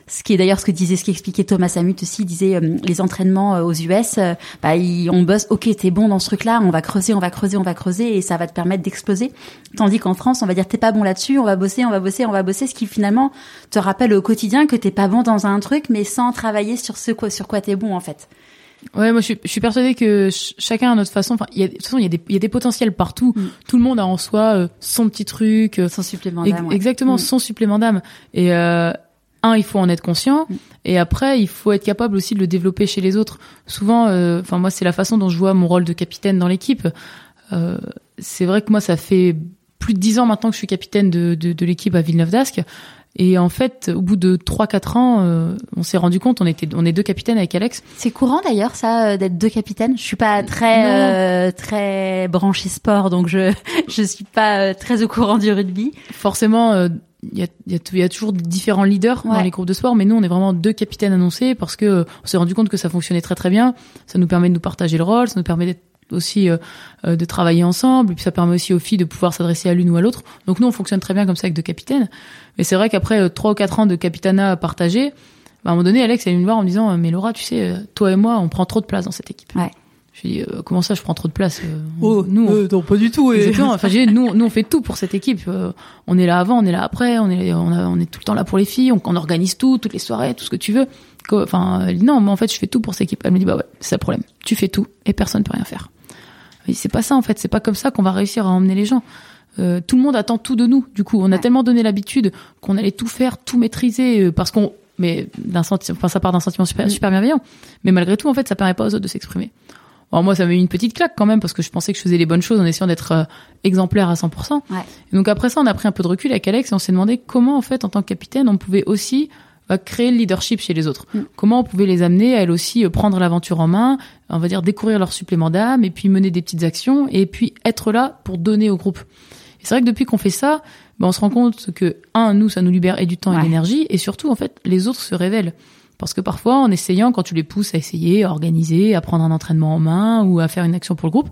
Ce qui est d'ailleurs ce que disait, ce qu'expliquait Thomas Samut aussi, il disait euh, les entraînements euh, aux US, euh, bah, ils- on bosse, ok, t'es bon dans ce truc-là, on va creuser, on va creuser, on va creuser, et ça va te permettre d'exploser. Tandis qu'en France, on va dire t'es pas bon là-dessus, on va bosser, on va bosser, on va bosser, ce qui finalement te rappelle au quotidien que t'es pas bon dans un truc, mais sans travailler sur ce quoi, sur quoi t'es bon en fait. Ouais, moi je suis, je suis persuadée que ch- chacun à notre façon. Enfin, de toute façon, il y a des, il y a des potentiels partout. Mm. Tout le monde a en soi euh, son petit truc, euh, Sans supplément Ex- d'âme. ouais. Exactement, Mm. son supplément d'âme. Et euh, un, il faut en être conscient, et après, il faut être capable aussi de le développer chez les autres. Souvent, euh, enfin moi, c'est la façon dont je vois mon rôle de capitaine dans l'équipe. Euh, c'est vrai que moi, ça fait plus de dix ans maintenant que je suis capitaine de, de, de l'équipe à Villeneuve d'Ascq. Et en fait, au bout de 3-4 ans, euh, on s'est rendu compte, on était, on est deux capitaines avec Alex. C'est courant d'ailleurs ça euh, d'être deux capitaines. Je suis pas très euh, très branchée sport donc je je suis pas euh, très au courant du rugby. Forcément, euh, il y, a, y, a, y a toujours différents leaders dans les groupes de sport, mais nous, on est vraiment deux capitaines annoncés parce que euh, on s'est rendu compte que ça fonctionnait très très bien. Ça nous permet de nous partager le rôle, ça nous permet d'être aussi euh, euh, de travailler ensemble, et puis ça permet aussi aux filles de pouvoir s'adresser à l'une ou à l'autre. Donc nous, on fonctionne très bien comme ça avec deux capitaines. Mais c'est vrai qu'après euh, trois ou quatre ans de capitanat partagé, bah, à un moment donné, Alex est venu me voir en me disant, mais Laura, tu sais, toi et moi, on prend trop de place dans cette équipe. Ouais. Je dit, euh, comment ça, je prends trop de place euh, Oh, Nous, on- euh, non, pas du tout. et-. Enfin, j'ai- nous, nous, on fait tout pour cette équipe. Euh, on est là avant, on est là après, on est, on, a- on est tout le temps là pour les filles. On, on organise tout, toutes les soirées, tout ce que tu veux. Enfin, elle dit, non, moi, en fait, je fais tout pour cette équipe. Elle me dit, bah ouais, c'est ça le problème. Tu fais tout et personne peut rien faire. Mais c'est pas ça, en fait. C'est pas comme ça qu'on va réussir à emmener les gens. Euh, tout le monde attend tout de nous. Du coup, on a Ouais. tellement donné l'habitude qu'on allait tout faire, tout maîtriser, euh, parce qu'on, mais d'un sentiment, enfin, ça part d'un sentiment super, Mm. super bienveillant. Mais malgré tout, en fait, ça permet pas aux autres de s'exprimer. Alors moi, ça m'a mis une petite claque quand même parce que je pensais que je faisais les bonnes choses en essayant d'être euh, exemplaire à 100%. Ouais. Et donc après ça, on a pris un peu de recul avec Alex et on s'est demandé comment en fait, en tant que capitaine, on pouvait aussi euh, créer le leadership chez les autres. Mm. Comment on pouvait les amener à elles aussi euh, prendre l'aventure en main, on va dire découvrir leur supplément d'âme et puis mener des petites actions et puis être là pour donner au groupe. Et c'est vrai que depuis qu'on fait ça, ben, on se rend compte que un, nous, ça nous libère et du temps et de l'énergie et surtout en fait, les autres se révèlent. Parce que parfois, en essayant, quand tu les pousses à essayer, à organiser, à prendre un entraînement en main ou à faire une action pour le groupe,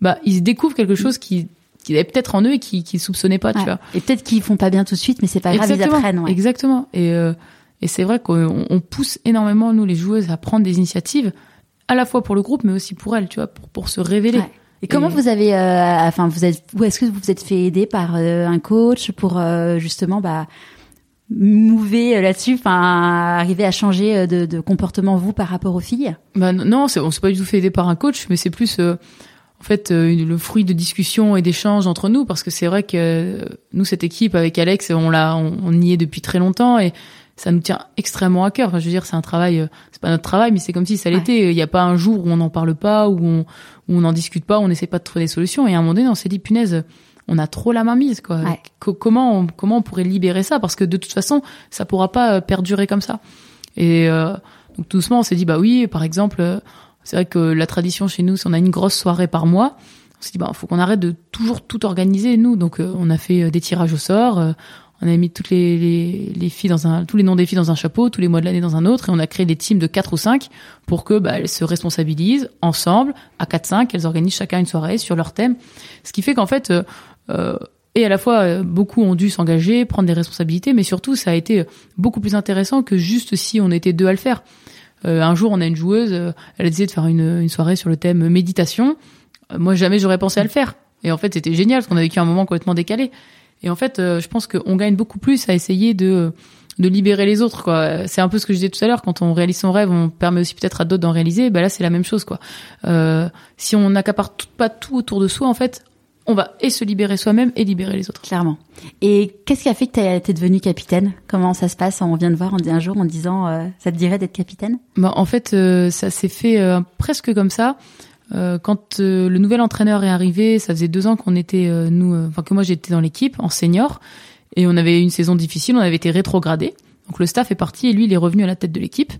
bah, ils découvrent quelque chose qui, qui est peut-être en eux et qui, qui soupçonnaient pas, tu vois. Et peut-être qu'ils font pas bien tout de suite mais c'est pas grave ils Exactement. apprennent. Ouais. Exactement. Et, euh, et c'est vrai qu'on on pousse énormément, nous, les joueuses, à prendre des initiatives, à la fois pour le groupe, mais aussi pour elles, tu vois, pour, pour se révéler. Ouais. Et comment vous avez, euh, enfin, vous êtes, ou est-ce que vous vous êtes fait aider par euh, un coach pour euh, justement, bah, mouver euh, là-dessus, enfin, arriver à changer euh, de, de comportement vous par rapport aux filles? Bah, non, on s'est pas du tout fait aider par un coach, mais c'est plus euh, en fait euh, le fruit de discussions et d'échanges entre nous, parce que c'est vrai que euh, nous cette équipe avec Alex, on l'a, on, on y est depuis très longtemps et ça nous tient extrêmement à cœur. Enfin, je veux dire, c'est un travail, euh, c'est pas notre travail, mais c'est comme si ça Ouais. l'était. Il n'y a pas un jour où on n'en parle pas, où on où on n'en discute pas, où on n'essaie pas de trouver des solutions. Et à un moment donné, on s'est dit punaise. On a trop la main mise, quoi. Ouais. Comment on, comment on pourrait libérer ça? Parce que de toute façon, ça pourra pas euh, perdurer comme ça. Et euh, donc tout doucement, on s'est dit bah oui, par exemple, euh, c'est vrai que la tradition chez nous, c'est on a une grosse soirée par mois. On s'est dit bah faut qu'on arrête de toujours tout organiser nous. Donc euh, on a fait des tirages au sort. euh, on a mis toutes les, les, les filles dans un, tous les noms des filles dans un chapeau, tous les mois de l'année dans un autre, et on a créé des teams de 4 ou 5 pour que bah, elles se responsabilisent ensemble à 4-5, elles organisent chacun une soirée sur leur thème. Ce qui fait qu'en fait, et à la fois euh, beaucoup ont dû s'engager, prendre des responsabilités, mais surtout ça a été beaucoup plus intéressant que juste si on était deux à le faire. Euh, un jour, on a une joueuse, euh, elle a décidé de faire une, soirée sur le thème méditation. Euh, moi, jamais j'aurais pensé à le faire. Et en fait, c'était génial parce qu'on a vécu un moment complètement décalé. Et en fait, euh, je pense qu'on gagne beaucoup plus à essayer de de libérer les autres. C'est un peu ce que je disais tout à l'heure. Quand on réalise son rêve, on permet aussi peut-être à d'autres d'en réaliser. Ben là, c'est la même chose. quoi. Euh, si on n'accapare pas tout autour de soi, en fait, on va et se libérer soi-même et libérer les autres. Clairement. Et qu'est-ce qui a fait que tu es devenu capitaine? Comment ça se passe? On vient de voir un jour en disant euh, ça te dirait d'être capitaine? Bah, En fait, euh, ça s'est fait euh, presque comme ça. quand le nouvel entraîneur est arrivé, ça faisait deux ans qu'on était, nous, enfin que moi j'étais dans l'équipe en senior, et on avait une saison difficile, on avait été rétrogradé. Donc le staff est parti et lui il est revenu à la tête de l'équipe.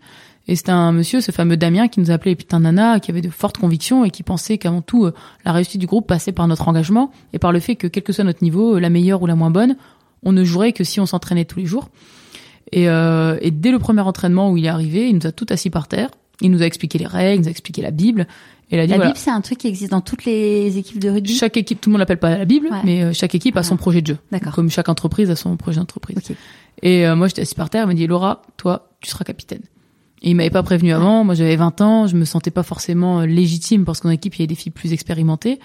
Et c'était un monsieur, ce fameux Damien, qui nous appelait les putains nana, qui avait de fortes convictions et qui pensait qu'avant tout, euh, la réussite du groupe passait par notre engagement et par le fait que, quel que soit notre niveau, euh, la meilleure ou la moins bonne, on ne jouerait que si on s'entraînait tous les jours. Et, euh, et dès le premier entraînement où il est arrivé, il nous a tout assis par terre. Il nous a expliqué les règles, il nous a expliqué la Bible. Et la Bible, c'est un truc qui existe dans toutes les équipes de rugby? Chaque équipe, tout le monde l'appelle pas la Bible, mais chaque équipe a son projet de jeu. Comme chaque entreprise a son projet d'entreprise. Et moi, j'étais assis par terre. Il m'a dit Laura, toi, tu seras capitaine. Et il m'avait pas prévenu avant. Moi, j'avais 20 ans. Je me sentais pas forcément euh, légitime parce qu'en équipe, il y avait des filles plus expérimentées.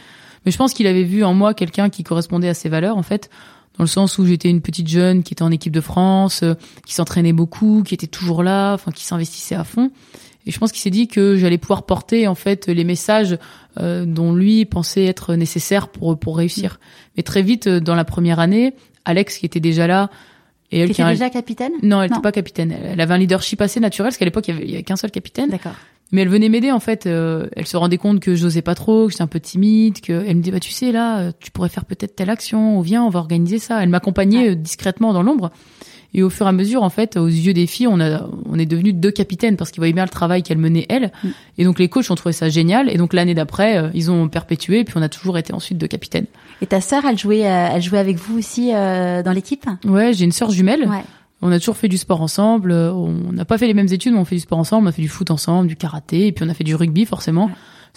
Mais je pense qu'il avait vu en moi quelqu'un qui correspondait à ses valeurs, en fait, dans le sens où j'étais une petite jeune qui était en équipe de France, euh, qui s'entraînait beaucoup, qui était toujours là, enfin, qui s'investissait à fond. Et je pense qu'il s'est dit que j'allais pouvoir porter, en fait, les messages euh, dont lui pensait être nécessaires pour, pour réussir. Mais très vite, dans la première année, Alex, qui était déjà là, et elle qui était déjà capitaine? Non, elle n'était pas capitaine. Elle avait un leadership assez naturel, parce qu'à l'époque, il y avait, qu'un seul capitaine. D'accord. Mais elle venait m'aider en fait. Euh, elle se rendait compte que j'osais pas trop, que j'étais un peu timide, que elle me dit bah tu sais là, euh, tu pourrais faire peut-être telle action, ou viens, on va organiser ça. Elle m'accompagnait euh, discrètement dans l'ombre. Et au fur et à mesure, en fait, aux yeux des filles, on a, on est devenu deux capitaines parce qu'ils voyaient bien le travail qu'elle menait elle. Mm. Et donc les coachs ont trouvé ça génial. Et donc l'année d'après, euh, ils ont perpétué. Et puis on a toujours été ensuite deux capitaines. Et ta sœur, elle jouait, euh, elle jouait avec vous aussi euh, dans l'équipe Ouais, j'ai une sœur jumelle. Ouais. On a toujours fait du sport ensemble. On n'a pas fait les mêmes études, mais on fait du sport ensemble. On a fait du foot ensemble, du karaté, et puis on a fait du rugby forcément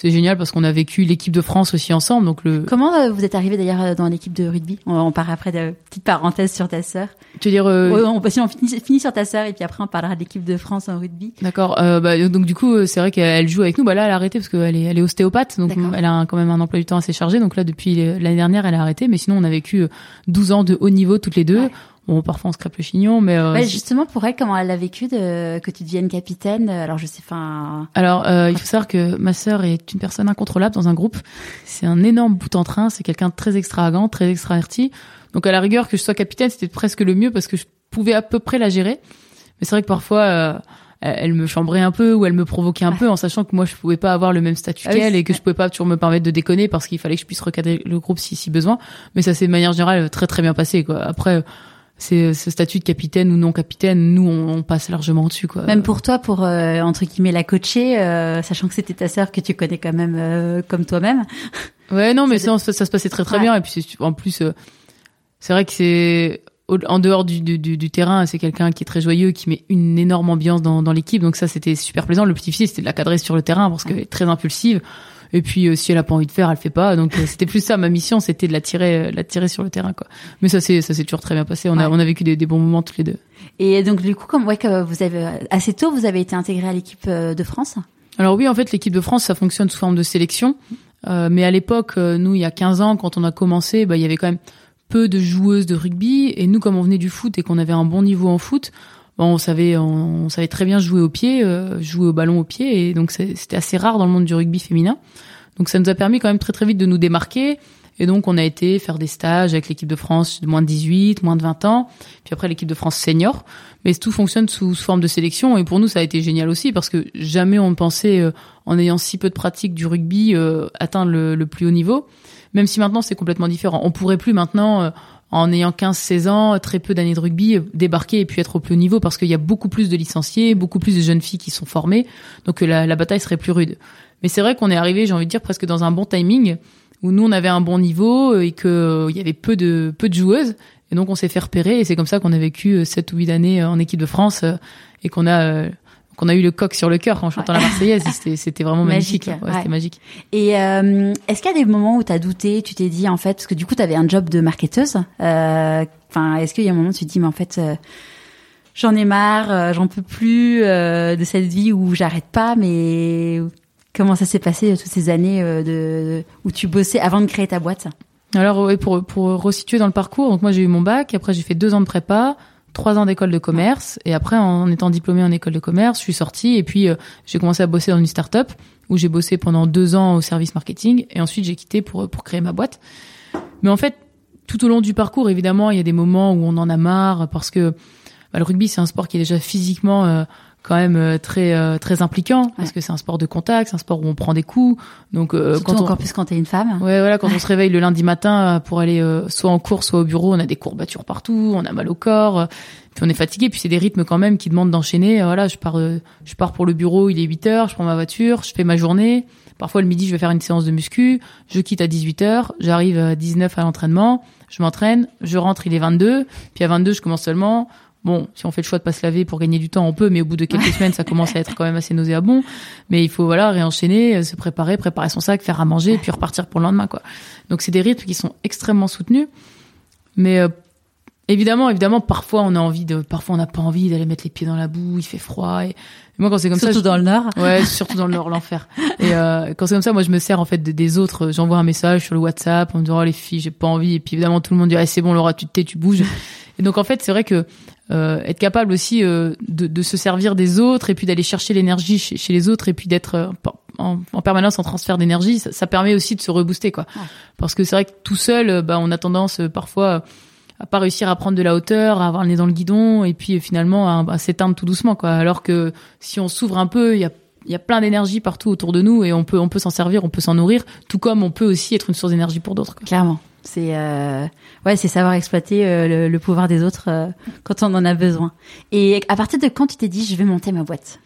c'est génial parce qu'on a vécu l'équipe de France aussi ensemble. Donc le. Comment euh, vous êtes arrivé d'ailleurs euh, dans l'équipe de rugby? On, on, part après de petite parenthèse sur ta sœur. Tu veux dire euh... on, on, on finit, sur ta sœur et puis après on parlera de l'équipe de France en rugby. D'accord. Euh, bah, donc du coup c'est vrai qu'elle joue avec nous. Bah là elle a arrêté parce qu'elle est elle est ostéopathe donc elle a quand même un emploi du temps assez chargé. Donc là depuis l'année dernière elle a arrêté. Mais sinon on a vécu 12 ans de haut niveau toutes les deux. Bon, parfois on se crêpe le chignon, mais euh, ouais, justement pour elle, comment elle a vécu de que tu deviennes capitaine Alors je sais, enfin. Alors euh, il faut savoir que ma sœur est une personne incontrôlable dans un groupe. C'est un énorme bout en train. C'est quelqu'un de très extravagant, très extraverti. Donc à la rigueur que je sois capitaine, c'était presque le mieux parce que je pouvais à peu près la gérer. Mais c'est vrai que parfois. Euh, elle me chambrait un peu ou elle me provoquait un peu en sachant que moi je pouvais pas avoir le même statut ah qu'elle et que je pouvais pas toujours me permettre de déconner parce qu'il fallait que je puisse recadrer le groupe si si besoin mais ça s'est de manière générale très très bien passé quoi après c'est ce statut de capitaine ou non capitaine, nous on, passe largement dessus quoi. Même pour toi, pour euh, entre guillemets la coacher, euh, sachant que c'était ta sœur que tu connais quand même euh, comme toi-même. Ouais, non, mais ça, ça, se passait très très bien et puis en plus c'est vrai que c'est en dehors du, du, du terrain, c'est quelqu'un qui est très joyeux, qui met une énorme ambiance dans, dans l'équipe, donc ça c'était super plaisant. Le plus difficile c'était de la cadrer sur le terrain parce qu'elle est très impulsive. Et puis euh, si elle a pas envie de faire, elle fait pas. Donc euh, c'était plus ça ma mission, c'était de la tirer, euh, la tirer sur le terrain quoi. Mais ça c'est ça s'est toujours très bien passé. On a on a vécu des, des, bons moments tous les deux. Et donc du coup comme ouais que vous avez assez tôt vous avez été intégré à l'équipe de France? Alors oui en fait l'équipe de France ça fonctionne sous forme de sélection. Euh, mais à l'époque nous il y a 15 ans quand on a commencé, bah il y avait quand même peu de joueuses de rugby et nous comme on venait du foot et qu'on avait un bon niveau en foot, on savait on, savait très bien jouer au pied, euh, jouer au ballon au pied, et donc c'était assez rare dans le monde du rugby féminin. Donc ça nous a permis quand même très très vite de nous démarquer. Et donc on a été faire des stages avec l'équipe de France de moins de 18, moins de 20 ans, puis après l'équipe de France senior. Mais tout fonctionne sous, forme de sélection et pour nous ça a été génial aussi parce que jamais on pensait euh, en ayant si peu de pratique du rugby euh, atteindre le, le, plus haut niveau. Même si maintenant c'est complètement différent. On pourrait plus maintenant en ayant 15-16 ans, très peu d'années de rugby, débarquer et puis être au plus haut niveau parce qu'il y a beaucoup plus de licenciés, beaucoup plus de jeunes filles qui sont formées, donc la, la bataille serait plus rude. Mais c'est vrai qu'on est arrivé, j'ai envie de dire, presque dans un bon timing où nous on avait un bon niveau et que euh, il y avait peu de peu de joueuses et donc on s'est fait repérer et c'est comme ça qu'on a vécu 7 euh, ou 8 années euh, en équipe de France et qu'on a qu'on a eu le coq sur le cœur en chantant la Marseillaise. C'était vraiment magique. Ouais, C'était magique. Et euh, est-ce qu'il y a des moments où tu as douté, tu t'es dit en fait, parce que du coup tu avais un job de marketeuse. Euh, enfin, est-ce qu'il y a un moment où tu te dis mais en fait euh, j'en ai marre, j'en peux plus de cette vie où j'arrête pas, mais comment ça s'est passé toutes ces années de, où tu bossais avant de créer ta boîte? Alors pour pour resituer dans le parcours, donc moi j'ai eu mon bac, après j'ai fait deux ans de prépa trois ans d'école de commerce et après en étant diplômée en école de commerce, je suis sortie et puis euh, j'ai commencé à bosser dans une start-up où j'ai bossé pendant deux ans au service marketing et ensuite j'ai quitté pour pour créer ma boîte. Mais en fait, tout au long du parcours, évidemment, il y a des moments où on en a marre parce que bah, le rugby, c'est un sport qui est déjà physiquement euh, quand même euh, très euh, très impliquant parce que c'est un sport de contact, c'est un sport où on prend des coups. Donc quand on... encore plus quand t'es une femme. Ouais, voilà, quand on se réveille le lundi matin pour aller soit en cours, soit au bureau, on a des courbatures partout, on a mal au corps, puis on est fatigué. Puis c'est des rythmes quand même qui demandent d'enchaîner. Voilà, je pars je pars pour le bureau, il est 8 heures, je prends ma voiture, je fais ma journée. Parfois le midi, je vais faire une séance de muscu, je quitte à 18 heures, j'arrive à 19 à l'entraînement, je m'entraîne, je rentre, il est 22, puis à 22, je commence seulement Bon, si on fait le choix de pas se laver pour gagner du temps, on peut, mais au bout de quelques semaines, ça commence à être quand même assez nauséabond. Mais il faut voilà réenchaîner, euh, se préparer, préparer son sac, faire à manger, puis repartir pour le lendemain, quoi. Donc c'est des rythmes qui sont extrêmement soutenus. Mais euh, évidemment, évidemment, parfois on a envie de, parfois on n'a pas envie d'aller mettre les pieds dans la boue, il fait froid. Et, moi quand c'est comme ça, surtout dans le nord. Ouais, surtout dans le nord, l'enfer. Et euh, quand c'est comme ça, moi je me sers en fait des autres. J'envoie un message sur le WhatsApp, on me dit oh les filles, j'ai pas envie. Et puis évidemment tout le monde dit ah, c'est bon Laura, tu te tais, tu bouges. Et donc en fait c'est vrai que être capable aussi euh, de, de, se servir des autres et puis d'aller chercher l'énergie chez, chez, les autres et puis d'être euh, en, en, permanence en transfert d'énergie, ça, ça, permet aussi de se rebooster quoi. Parce que c'est vrai que tout seul, bah, on a tendance parfois à pas réussir à prendre de la hauteur, à avoir le nez dans le guidon et puis finalement à, à s'éteindre tout doucement quoi. Alors que si on s'ouvre un peu, il y a il y a plein d'énergie partout autour de nous et on peut on peut s'en servir, on peut s'en nourrir, tout comme on peut aussi être une source d'énergie pour d'autres. Clairement. C'est euh, ouais, c'est savoir exploiter euh, le, pouvoir des autres euh, quand on en a besoin. Et à partir de quand tu t'es dit je vais monter ma boîte?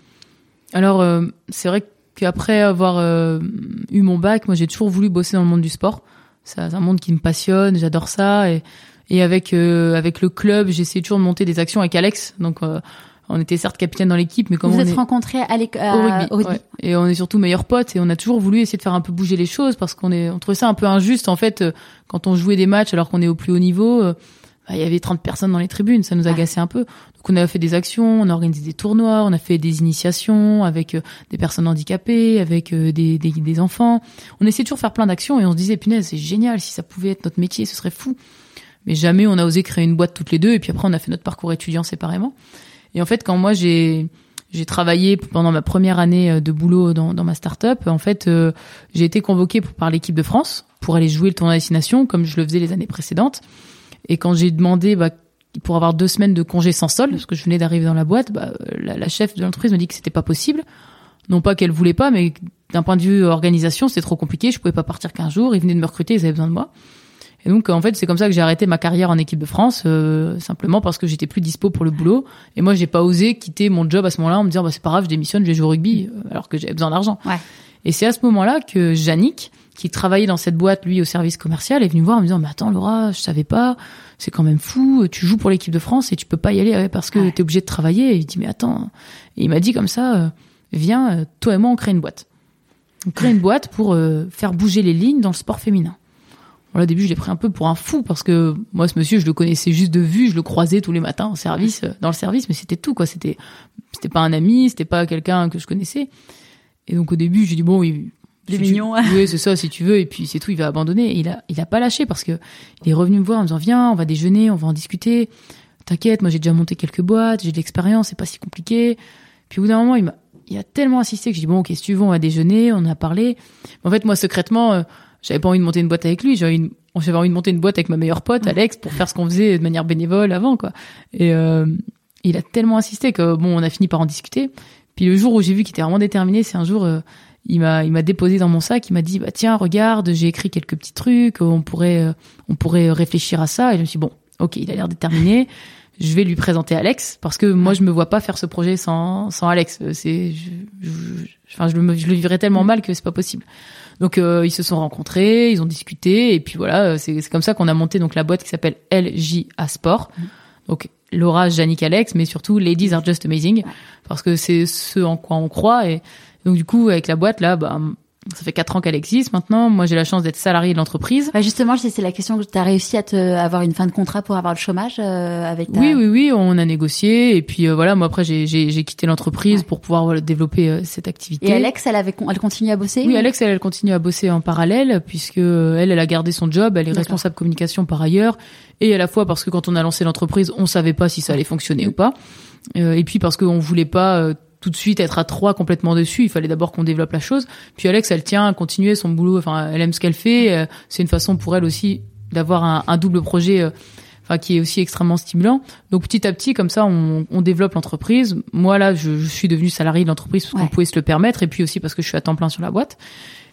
Alors c'est vrai qu'après avoir eu mon bac, moi j'ai toujours voulu bosser dans le monde du sport. C'est un monde qui me passionne, j'adore ça et et avec avec le club, j'essaie toujours de monter des actions avec Alex. Donc on était certes capitaine dans l'équipe, mais comme vous on êtes est... rencontrés à au rugby, et on est surtout meilleurs potes et on a toujours voulu essayer de faire un peu bouger les choses parce qu'on est on trouvait ça un peu injuste en fait euh, quand on jouait des matchs alors qu'on est au plus haut niveau. Euh, bah, il y avait 30 personnes dans les tribunes, ça nous agaçait un peu. Donc on a fait des actions, on a organisé des tournois, on a fait des initiations avec euh, des personnes handicapées, avec des, des, des enfants. On essayait toujours de faire plein d'actions et on se disait punaise c'est génial si ça pouvait être notre métier, ce serait fou. Mais jamais on a osé créer une boîte toutes les deux et puis après on a fait notre parcours étudiant séparément. Et en fait, quand moi j'ai j'ai travaillé pendant ma première année euh, de boulot dans, dans ma start-up, en fait, euh, j'ai été convoquée par l'équipe de France pour aller jouer le tournoi destination comme je le faisais les années précédentes. Et quand j'ai demandé bah, pour avoir deux semaines de congé sans solde, parce que je venais d'arriver dans la boîte, bah, la, la, chef de l'entreprise me dit que c'était pas possible. Non pas qu'elle voulait pas, mais d'un point de vue organisation, c'était trop compliqué. Je pouvais pas partir qu'un jour. Ils venaient de me recruter, ils avaient besoin de moi. Et donc, en fait, c'est comme ça que j'ai arrêté ma carrière en équipe de France, euh, simplement parce que j'étais plus dispo pour le boulot. Et moi, j'ai pas osé quitter mon job à ce moment-là en me disant, bah, c'est pas grave, je démissionne, je vais jouer au rugby, euh, alors que j'avais besoin d'argent. Ouais. Et c'est à ce moment-là que Yannick, qui travaillait dans cette boîte, lui, au service commercial, est venu me voir en me disant, mais attends, Laura, je savais pas, c'est quand même fou, tu joues pour l'équipe de France et tu peux pas y aller parce que tu t'es obligé de travailler. Et il dit, mais attends. Et il m'a dit comme ça, euh, viens, toi et moi, on crée une boîte. On crée une boîte pour faire bouger les lignes dans le sport féminin au début, je l'ai pris un peu pour un fou parce que moi, ce monsieur, je le connaissais juste de vue, je le croisais tous les matins en service, euh, dans le service, mais c'était tout, quoi. C'était, c'était pas un ami, c'était pas quelqu'un que je connaissais. Et donc, au début, j'ai dit, bon, il, les mignon. Oui, c'est ça, si tu veux. Et puis, c'est tout, il va abandonner. Et il a, il a pas lâché parce que il est revenu me voir en me disant, viens, on va déjeuner, on va en discuter. T'inquiète, moi, j'ai déjà monté quelques boîtes, j'ai de l'expérience, c'est pas si compliqué. Puis, au bout d'un moment, il m'a, il a tellement insisté que j'ai dit, bon, ok, si tu veux, on va déjeuner, on a parlé. En fait, moi, secrètement, euh, j'avais pas envie de monter une boîte avec lui, j'avais une, j'avais envie de monter une boîte avec ma meilleure pote Alex pour faire ce qu'on faisait de manière bénévole avant quoi. Et euh, il a tellement insisté que bon, on a fini par en discuter. Puis le jour où j'ai vu qu'il était vraiment déterminé, c'est un jour euh, il m'a il m'a déposé dans mon sac, il m'a dit bah tiens, regarde, j'ai écrit quelques petits trucs, on pourrait euh, on pourrait réfléchir à ça et je me suis dit, bon, OK, il a l'air déterminé. je vais lui présenter Alex parce que moi je me vois pas faire ce projet sans sans Alex c'est je, je, enfin je le je le vivrais tellement mal que c'est pas possible donc euh, ils se sont rencontrés, ils ont discuté et puis voilà, euh, c'est comme ça qu'on a monté donc la boîte qui s'appelle LJA Sport. Mm. Donc Laura, Janik, Alex, mais surtout Ladies are just amazing parce que c'est ce en quoi on croit et donc du coup avec la boîte là, bah, ça fait quatre ans qu'elle existe maintenant. Moi, j'ai la chance d'être salarié de l'entreprise. Bah justement, c'est la question que tu as réussi à te avoir une fin de contrat pour avoir le chômage euh, avec ta... Oui, oui, oui, on a négocié et puis euh, voilà, moi après j'ai quitté l'entreprise pour pouvoir voilà, développer euh, cette activité. Et Alex, elle avait elle continue à bosser Oui, Alex, elle, elle continue à bosser en parallèle puisque elle elle a gardé son job, elle est responsable communication par ailleurs et à la fois parce que quand on a lancé l'entreprise, on savait pas si ça allait fonctionner ou pas. et puis parce qu'on voulait pas tout de suite être à trois complètement dessus. Il fallait d'abord qu'on développe la chose. Puis Alex, elle tient à continuer son boulot. Enfin, elle aime ce qu'elle fait. Euh, c'est une façon pour elle aussi d'avoir un, un double projet euh, enfin qui est aussi extrêmement stimulant. Donc petit à petit, comme ça, on, on développe l'entreprise. Moi là, je, je, suis devenu salarié de l'entreprise parce qu'on pouvait se le permettre, et puis aussi parce que je suis à temps plein sur la boîte.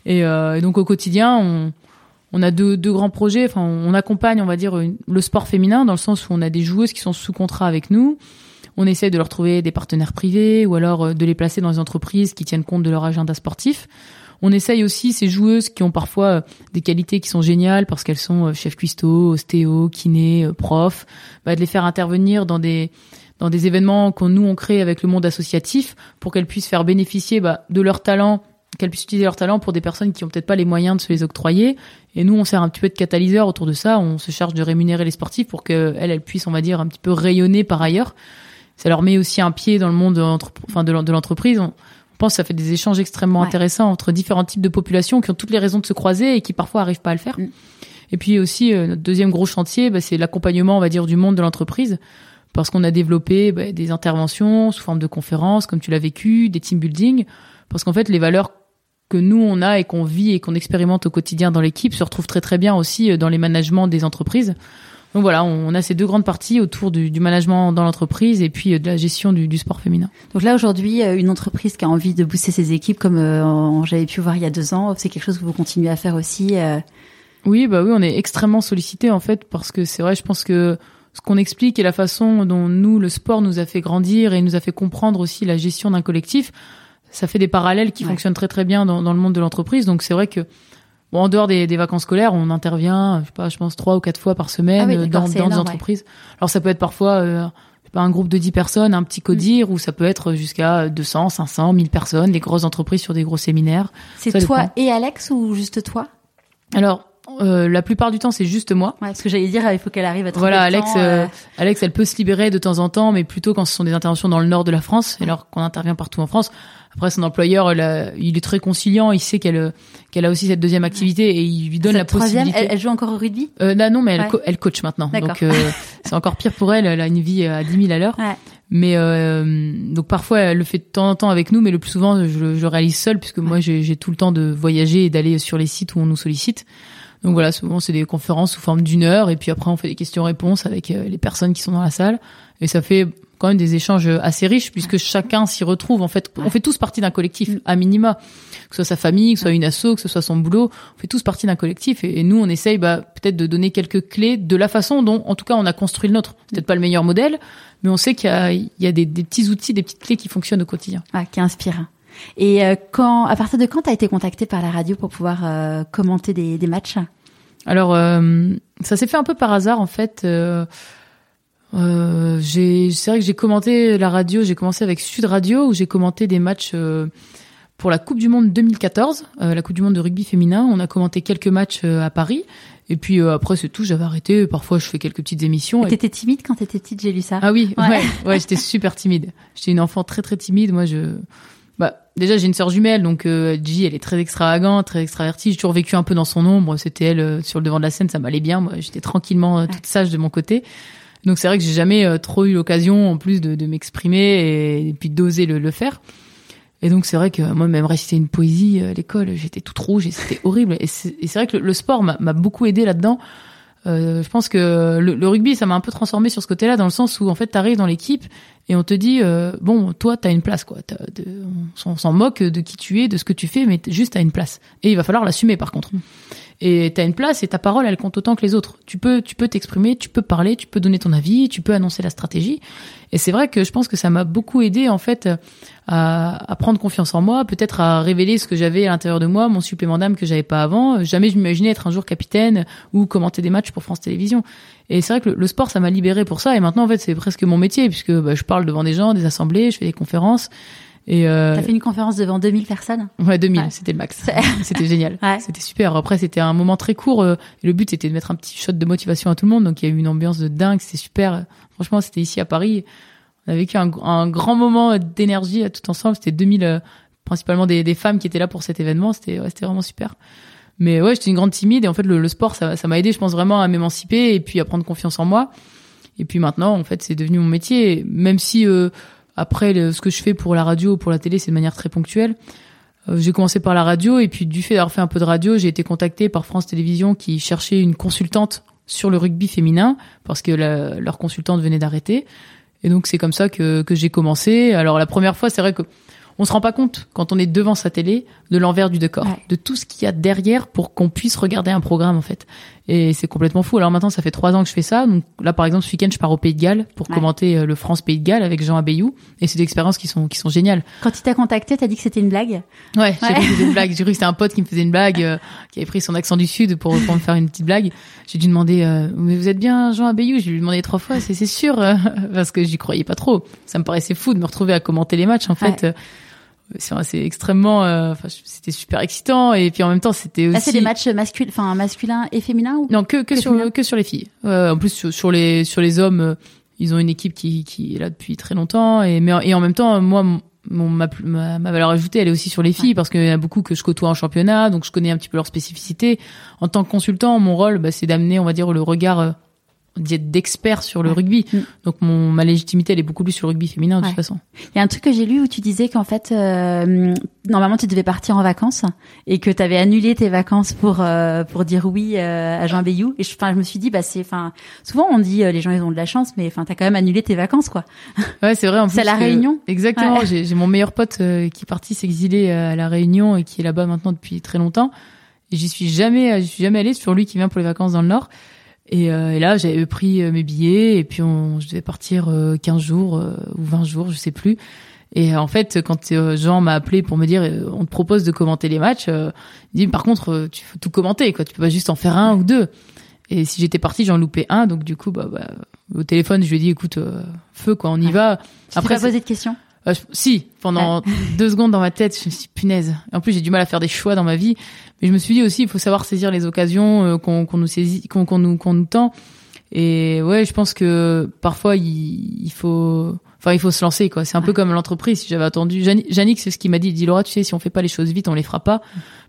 Et, euh, et donc au quotidien, on, on a deux, deux grands projets. Enfin, on accompagne, on va dire, le sport féminin dans le sens où on a des joueuses qui sont sous contrat avec nous. On essaie de leur trouver des partenaires privés ou alors euh, de les placer dans des entreprises qui tiennent compte de leur agenda sportif. On essaye aussi ces joueuses qui ont parfois euh, des qualités qui sont géniales parce qu'elles sont euh, chef cuistot, ostéo, kiné, prof, bah, de les faire intervenir dans des dans des événements qu'on nous on crée avec le monde associatif pour qu'elles puissent faire bénéficier bah, de leur talent qu'elles puissent utiliser leur talent pour des personnes qui ont peut-être pas les moyens de se les octroyer. Et nous, on sert un petit peu de catalyseur autour de ça. On se charge de rémunérer les sportifs pour qu'elles, elles puissent, on va dire, un petit peu rayonner par ailleurs. Ça leur met aussi un pied dans le monde enfin, de l'entreprise pense que ça fait des échanges extrêmement intéressants entre différents types de populations qui ont toutes les raisons de se croiser et qui parfois arrivent pas à le faire. Mm. Et puis aussi, euh, notre deuxième gros chantier, bah, c'est l'accompagnement, on va dire, du monde de l'entreprise. Parce qu'on a développé bah, des interventions sous forme de conférences, comme tu l'as vécu, des team building. Parce qu'en fait, les valeurs que nous, on a et qu'on vit et qu'on expérimente au quotidien dans l'équipe se retrouvent très très bien aussi euh, dans les managements des entreprises. Donc voilà, on a ces deux grandes parties autour du, du management dans l'entreprise et puis euh, de la gestion du, du sport féminin. Donc là aujourd'hui, euh, une entreprise qui a envie de booster ses équipes, comme euh, j'avais pu voir il y a deux ans, c'est quelque chose que vous continuez à faire aussi. Oui, bah oui, on est extrêmement sollicité en fait parce que c'est vrai, je pense que ce qu'on explique et la façon dont nous le sport nous a fait grandir et nous a fait comprendre aussi la gestion d'un collectif, ça fait des parallèles qui fonctionnent très très bien dans, dans le monde de l'entreprise. Donc c'est vrai que Bon, en dehors des, des, vacances scolaires, on intervient, je sais pas, je pense trois ou quatre fois par semaine ah dans, dans des entreprises. Alors ça peut être parfois euh, pas un groupe de dix personnes, un petit codir, mm. ou ça peut être jusqu'à 200, 500, 1000 personnes, des grosses entreprises sur des gros séminaires. C'est toi et Alex ou juste toi? Alors, euh, la plupart du temps, c'est juste moi. Ouais, parce que j'allais dire, il faut qu'elle arrive à trouver Voilà, Alex, euh, euh... Alex, elle peut se libérer de temps en temps, mais plutôt quand ce sont des interventions dans le nord de la France, alors qu'on intervient partout en France. Après, son employeur, il est très conciliant. Il sait qu'elle qu'elle a aussi cette deuxième activité et il lui donne la possibilité. Elle, elle, joue encore au rugby? Euh, Non, mais elle, elle coach maintenant. Donc euh, c'est encore pire pour elle. Elle a une vie à 10 000 à l'heure. Ouais. Mais euh, donc parfois elle le fait de temps en temps avec nous, mais le plus souvent je, je réalise seule puisque moi j'ai tout le temps de voyager et d'aller sur les sites où on nous sollicite. Donc voilà, souvent c'est des conférences sous forme d'une heure et puis après on fait des questions-réponses avec euh, les personnes qui sont dans la salle et ça fait quand même des échanges assez riches puisque chacun s'y retrouve. En fait, on fait tous partie d'un collectif mm. à minima, que ce soit sa famille, que ce soit une asso, que ce soit son boulot. On fait tous partie d'un collectif et, nous, on essaye bah, peut-être de donner quelques clés de la façon dont, en tout cas, on a construit le nôtre. Peut-être pas le meilleur modèle, mais on sait qu'il y a, il y a des, des, petits outils, des petites clés qui fonctionnent au quotidien. Ah, qui inspirent. Et euh, quand, à partir de quand tu as été contacté par la radio pour pouvoir euh, commenter des, des matchs? Alors, euh, ça s'est fait un peu par hasard en fait. Euh, j'ai, c'est vrai que j'ai commenté la radio. J'ai commencé avec Sud Radio où j'ai commenté des matchs pour la Coupe du Monde 2014, euh, la Coupe du Monde de rugby féminin. On a commenté quelques matchs à Paris. Et puis après c'est tout, j'avais arrêté. Parfois je fais quelques petites émissions. Et t'étais timide quand t'étais petite, j'ai lu ça? Ah oui, ouais, ouais, j'étais super timide. J'étais une enfant très très timide. Moi je, bah déjà j'ai une sœur jumelle donc euh, G elle est très extravagante, très extravertie. J'ai toujours vécu un peu dans son ombre. C'était elle sur le devant de la scène, ça m'allait bien. Moi j'étais tranquillement toute sage de mon côté. Donc c'est vrai que j'ai jamais euh, trop eu l'occasion en plus de, de m'exprimer et, puis d'oser le, le, faire. Et donc c'est vrai que moi même réciter une poésie à l'école, j'étais toute rouge et c'était horrible. Et c'est vrai que le, sport m'a beaucoup aidé là-dedans. Euh, je pense que le, le rugby, ça m'a un peu transformé sur ce côté-là, dans le sens où en fait, t'arrives dans l'équipe et on te dit, euh, bon, toi, t'as une place, quoi. On s'en moque de qui tu es, de ce que tu fais, mais juste t'as une place. Et il va falloir l'assumer, par contre et t'as une place et ta parole elle compte autant que les autres. Tu peux tu peux t'exprimer, tu peux parler, tu peux donner ton avis, tu peux annoncer la stratégie. Et c'est vrai que je pense que ça m'a beaucoup aidé en fait à, à prendre confiance en moi, peut-être à révéler ce que j'avais à l'intérieur de moi, mon supplément d'âme que j'avais pas avant. Jamais je m'imaginais être un jour capitaine ou commenter des matchs pour France Télévisions. Et c'est vrai que le, sport ça m'a libéré pour ça et maintenant en fait c'est presque mon métier puisque bah, je parle devant des gens, des assemblées, je fais des conférences et euh... T'as fait une conférence devant 2000 personnes Ouais, 2000, c'était le max. c'était génial. Ouais. C'était super. Après, c'était un moment très court. Euh, et le but, c'était de mettre un petit shot de motivation à tout le monde. Donc, il y a eu une ambiance de dingue. C'était super. Franchement, c'était ici à Paris. On a vécu un, un grand moment d'énergie tout ensemble. C'était 2000, euh, principalement des, des, femmes qui étaient là pour cet événement. C'était ouais, c'était vraiment super. Mais ouais, j'étais une grande timide. Et en fait, le, le sport, ça m'a aidé, je pense, vraiment à m'émanciper et puis à prendre confiance en moi. Et puis maintenant, en fait, c'est devenu mon métier. Même si... Après, ce que je fais pour la radio ou pour la télé, c'est de manière très ponctuelle. euh, j'ai commencé par la radio et puis du fait d'avoir fait un peu de radio, j'ai été contactée par France Télévisions qui cherchait une consultante sur le rugby féminin parce que leur consultante venait d'arrêter. Et donc c'est comme ça que, que j'ai commencé. Alors la première fois, c'est vrai que on se rend pas compte quand on est devant sa télé de l'envers du décor, de tout ce qu'il y a derrière pour qu'on puisse regarder un programme en fait. Et c'est complètement fou. Alors maintenant, ça fait trois ans que je fais ça. Donc là, par exemple, ce week-end, je pars au Pays de Galles pour commenter euh, le France Pays de Galles avec Jean Abeyou. Et c'est des expériences qui sont qui sont géniales. Quand il t'a contacté, t'as dit que c'était une blague? Ouais, j'ai cru que c'était une blague. J'ai cru que c'était un pote qui me faisait une blague, euh, qui avait pris son accent du sud pour, pour me faire une petite blague. J'ai dû demander, euh, mais vous êtes bien Jean Abeyou Je lui demandé trois fois, c'est c'est sûr, parce que j'y croyais pas trop. Ça me paraissait fou de me retrouver à commenter les matchs en fait c'est extrêmement euh, c'était super excitant. Et puis en même temps c'était aussi c'est des matchs masculins enfin masculins et féminins ou non que que, sur que sur les filles. Euh, en plus sur, les sur les hommes euh, ils ont une équipe qui qui est là depuis très longtemps. Et mais et en même temps moi mon, ma, ma, valeur ajoutée elle est aussi sur les filles parce qu'il y en a beaucoup que je côtoie en championnat. Donc je connais un petit peu leurs spécificités. En tant que consultant mon rôle bah, c'est d'amener on va dire le regard d'expert sur le rugby. Mm. Donc mon ma légitimité elle est beaucoup plus sur le rugby féminin de toute façon. Il y a un truc que j'ai lu où tu disais qu'en fait euh, normalement tu devais partir en vacances et que tu avais annulé tes vacances pour euh, pour dire oui euh, à Jean Bayou et je enfin je me suis dit bah c'est enfin souvent on dit les gens ils ont de la chance mais enfin tu as quand même annulé tes vacances quoi. Ouais, c'est vrai en plus. C'est la Réunion. Exactement, j'ai mon meilleur pote qui est parti s'exiler à la Réunion et qui est là-bas maintenant depuis très longtemps j'y suis jamais j'y suis jamais allée, c'est toujours lui qui vient pour les vacances dans le nord. Et, euh, et, là, j'avais pris euh, mes billets et puis on, je devais partir 15 euh, jours ou 20 jours, je sais plus. Et en fait, quand Jean m'a appelé pour me dire on te propose de commenter les matchs, il dit par contre tu faut tout commenter quoi, tu peux pas juste en faire un ou deux. Et si j'étais parti, j'en loupais un, donc du coup bah, bah au téléphone, je lui ai dit écoute feu quoi, on y va. Après, pas posé de questions? Euh, si, pendant deux secondes dans ma tête, je me suis dit, punaise. En plus, j'ai du mal à faire des choix dans ma vie. Mais je me suis dit aussi, il faut savoir saisir les occasions euh, qu'on nous saisit, qu'on nous, qu'on nous tend. Et ouais, je pense que parfois, il, il faut, enfin, il faut se lancer, quoi. C'est un peu comme l'entreprise. Si j'avais attendu, Yannick, c'est ce qu'il m'a dit. Il dit, Laura, tu sais, si on fait pas les choses vite, on les fera pas.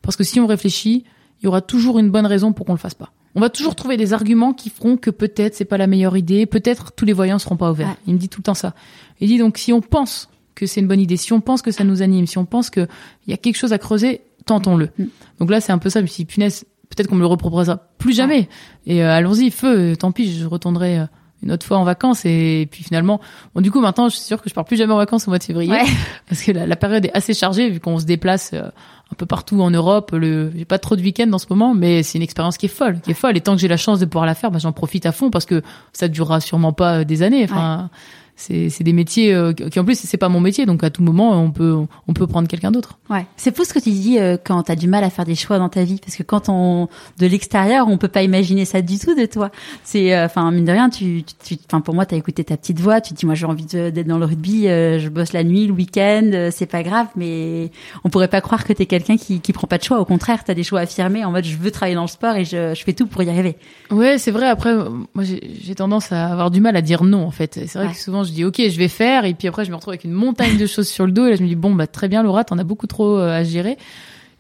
Parce que si on réfléchit, il y aura toujours une bonne raison pour qu'on le fasse pas. On va toujours trouver des arguments qui feront que peut-être c'est pas la meilleure idée, peut-être tous les voyants seront pas ouverts. Il me dit tout le temps ça. Il dit donc si on pense que c'est une bonne idée, si on pense que ça nous anime, si on pense qu'il y a quelque chose à creuser, tentons-le. Mm. Donc là, c'est un peu ça. Je me suis dit, punaise, peut-être qu'on me le reproposera plus jamais. Et euh, allons-y, feu, tant pis, je retournerai euh, une autre fois en vacances. Et, puis finalement, bon, du coup, maintenant, je suis sûre que je pars plus jamais en vacances au mois de février. Parce que la, période est assez chargée vu qu'on se déplace euh, un peu partout en Europe. Le, j'ai pas trop de week-end en ce moment, mais c'est une expérience qui est folle, qui est folle. Et tant que j'ai la chance de pouvoir la faire, bah, j'en profite à fond parce que ça durera sûrement pas des années. Enfin, c'est des métiers euh, qui en plus c'est pas mon métier donc à tout moment on peut on peut prendre quelqu'un d'autre. Ouais, c'est fou ce que tu dis euh, quand tu as du mal à faire des choix dans ta vie parce que quand on de l'extérieur, on peut pas imaginer ça du tout de toi. C'est euh, enfin mine de rien, tu enfin pour moi tu as écouté ta petite voix, tu te dis moi j'ai envie d'être dans le rugby, je bosse la nuit, le week-end, c'est pas grave mais on pourrait pas croire que tu es quelqu'un qui qui prend pas de choix, au contraire, tu as des choix affirmés en mode je veux travailler dans le sport et je, je fais tout pour y arriver. Ouais, c'est vrai après moi j'ai tendance à avoir du mal à dire non en fait. C'est vrai que souvent je dis ok, je vais faire, et puis après je me retrouve avec une montagne de choses sur le dos, et là je me dis bon bah très bien Laura, t'en as beaucoup trop euh, à gérer.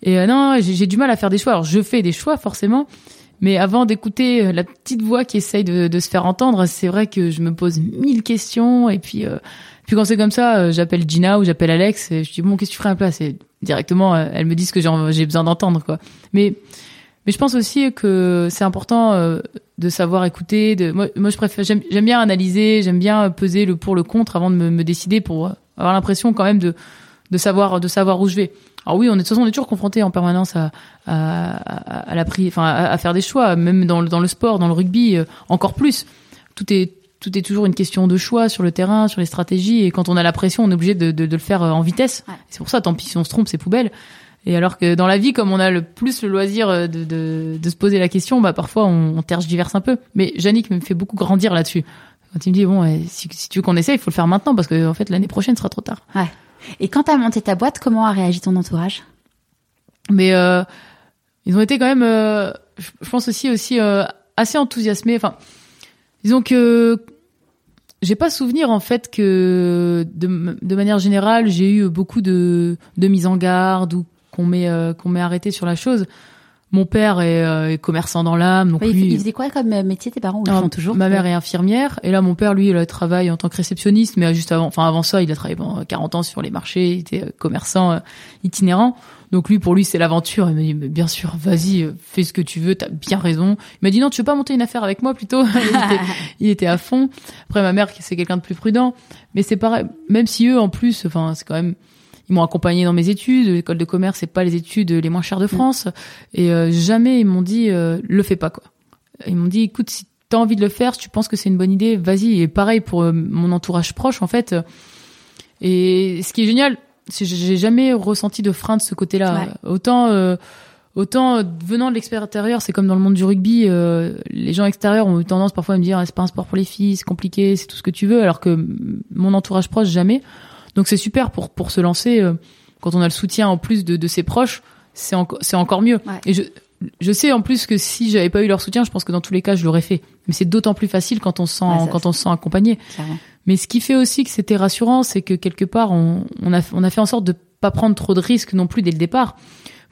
Et euh, non, j'ai du mal à faire des choix. Alors je fais des choix forcément, mais avant d'écouter euh, la petite voix qui essaye de, se faire entendre, c'est vrai que je me pose mille questions, et puis puis quand c'est comme ça, j'appelle Gina ou j'appelle Alex, et je dis bon qu'est-ce que tu ferais à la place? Et directement, elle me dit ce que j'ai besoin d'entendre quoi. Mais mais je pense aussi que c'est important euh, de savoir écouter. De, moi, moi je préfère, j'aime bien analyser, j'aime bien peser le pour le contre avant de me, me décider pour avoir l'impression quand même de, de savoir, de savoir où je vais. Alors oui, on est de toute façon on est toujours confronté en permanence à, à, à la prise, enfin à, faire des choix, même dans le, dans le sport, dans le rugby, euh, encore plus. Tout est tout est toujours une question de choix sur le terrain, sur les stratégies, et quand on a la pression, on est obligé de, de, de le faire euh, en vitesse. C'est pour ça, tant pis si on se trompe, c'est poubelle. Et alors que dans la vie, comme on a le plus le loisir de, de, de se poser la question, bah parfois on, on tergiverse un peu. Mais Yannick me fait beaucoup grandir là-dessus. Quand il me dit bon, si, si tu veux qu'on essaie, il faut le faire maintenant parce que en fait l'année prochaine sera trop tard. Ouais. Et quand t'as monté ta boîte, comment a réagi ton entourage? Mais euh, ils ont été quand même, euh, je pense aussi aussi euh, assez enthousiasmés. Enfin, disons que j'ai pas souvenir en fait que de, de manière générale j'ai eu beaucoup de, de mise en garde ou qu'on m'ait euh, qu'on m'ait arrêté sur la chose. mon père est, euh, est commerçant dans l'âme, donc Ouais, il, lui, il faisait quoi comme euh, métier tes parents font toujours ma mère est infirmière et là mon père lui il a travaillé en tant que réceptionniste mais juste avant enfin avant ça il a travaillé pendant 40 ans sur les marchés il était commerçant itinérant. Donc lui pour lui c'est l'aventure. Il m'a dit mais bien sûr vas-y fais ce que tu veux t'as bien raison. Il m'a dit non tu veux pas monter une affaire avec moi plutôt? Il, était, il était à fond. Après ma mère c'est quelqu'un de plus prudent. Mais c'est pareil même si eux en plus enfin c'est quand même ils m'ont accompagné dans mes études. L'école de commerce, c'est pas les études les moins chères de France. Et euh, jamais ils m'ont dit euh, le fais pas quoi. Ils m'ont dit écoute si t'as envie de le faire, si tu penses que c'est une bonne idée, vas-y. Et pareil pour euh, mon entourage proche en fait. Et ce qui est génial, c'est que j'ai jamais ressenti de frein de ce côté-là. Autant euh, autant euh, venant de l'extérieur, c'est comme dans le monde du rugby, euh, les gens extérieurs ont eu tendance parfois à me dire Ah, c'est pas un sport pour les filles, c'est compliqué, c'est tout ce que tu veux, alors que mm, mon entourage proche jamais. Donc c'est super pour pour se lancer euh, quand on a le soutien en plus de, de ses proches, c'est encore c'est encore mieux. Ouais. Et je je sais en plus que si j'avais pas eu leur soutien, je pense que dans tous les cas je l'aurais fait. Mais c'est d'autant plus facile quand on se sent Ouais, quand on se sent accompagné. Clairement. Mais ce qui fait aussi que c'était rassurant, c'est que quelque part, on, on, a, on a fait en sorte de pas prendre trop de risques non plus dès le départ,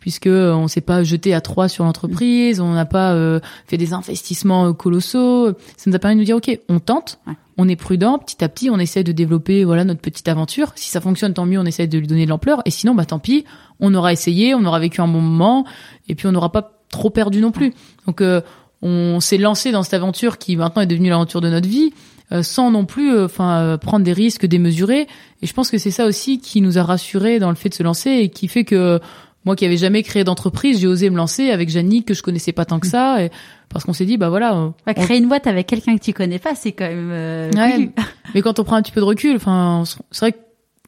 puisque euh, on s'est pas jeté à trois sur l'entreprise, on n'a pas euh, fait des investissements euh, colossaux. Ça nous a permis de nous dire, ok, on tente, Ouais. On est prudent, petit à petit, on essaie de développer voilà notre petite aventure. Si ça fonctionne, tant mieux, on essaie de lui donner de l'ampleur, et sinon, bah tant pis, on aura essayé, on aura vécu un bon moment, et puis on n'aura pas trop perdu non plus. Donc euh, on s'est lancé dans cette aventure qui maintenant est devenue l'aventure de notre vie euh, sans non plus euh, enfin euh, prendre des risques démesurés et je pense que c'est ça aussi qui nous a rassurés dans le fait de se lancer et qui fait que moi qui avais jamais créé d'entreprise j'ai osé me lancer avec Jannick que je connaissais pas tant que ça et parce qu'on s'est dit bah voilà Ouais, on- créer une boîte avec quelqu'un que tu connais pas, c'est quand même. Euh, Ouais, mais quand on prend un petit peu de recul, enfin, c'est vrai qu'il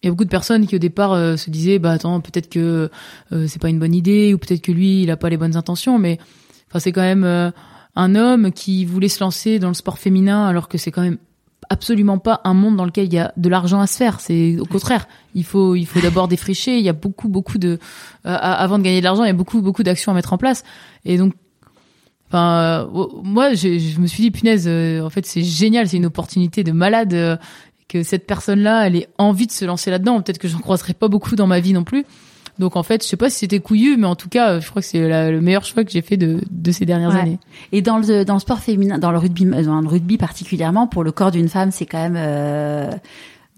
y a beaucoup de personnes qui au départ euh, se disaient, bah attends, peut-être que euh, c'est pas une bonne idée ou peut-être que lui, il a pas les bonnes intentions, mais enfin, c'est quand même euh, un homme qui voulait se lancer dans le sport féminin alors que c'est quand même absolument pas un monde dans lequel il y a de l'argent à se faire. C'est au contraire, il faut il faut d'abord défricher. Il y a beaucoup beaucoup de euh, avant de gagner de l'argent, il y a beaucoup beaucoup d'actions à mettre en place. Et donc Enfin, euh, moi, j'ai- je me suis dit, punaise, euh, en fait, c'est génial, c'est une opportunité de malade euh, que cette personne-là, elle ait envie de se lancer là-dedans. Peut-être que j'en croiserai pas beaucoup dans ma vie non plus. Donc, en fait, je sais pas si c'était couillu, mais en tout cas, euh, je crois que c'est la- le meilleur choix que j'ai fait de, de ces dernières Ouais. années. Et dans le dans le sport féminin, dans le rugby, dans le rugby particulièrement, pour le corps d'une femme, c'est quand même euh,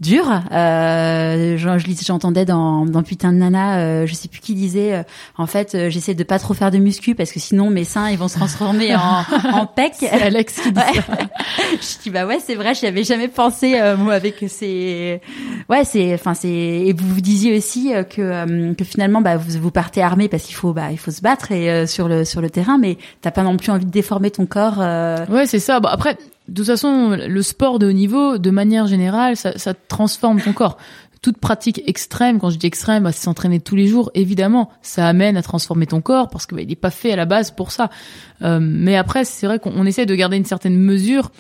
dur. Euh, j'entendais dans dans putain de nana, euh, je sais plus qui disait, euh, en fait, euh, j'essaie de pas trop faire de muscu parce que sinon mes seins ils vont se transformer en en pec. C'est Alex qui dit Ouais. ça. je dis bah ouais c'est vrai j'y avais jamais pensé euh, moi avec ces ouais c'est enfin c'est et vous vous disiez aussi euh, que euh, que finalement bah vous vous partez armé parce qu'il faut bah il faut se battre et euh, sur le sur le terrain mais t'as pas non plus envie de déformer ton corps euh, Ouais, c'est ça. Bon, après, de toute façon, le sport de haut niveau, de manière générale, ça, ça transforme ton corps. Toute pratique extrême, quand je dis extrême, bah, c'est s'entraîner tous les jours. Évidemment, ça amène à transformer ton corps parce que bah, n'est pas fait à la base pour ça. Euh, mais après, c'est vrai qu'on on essaie de garder une certaine mesure.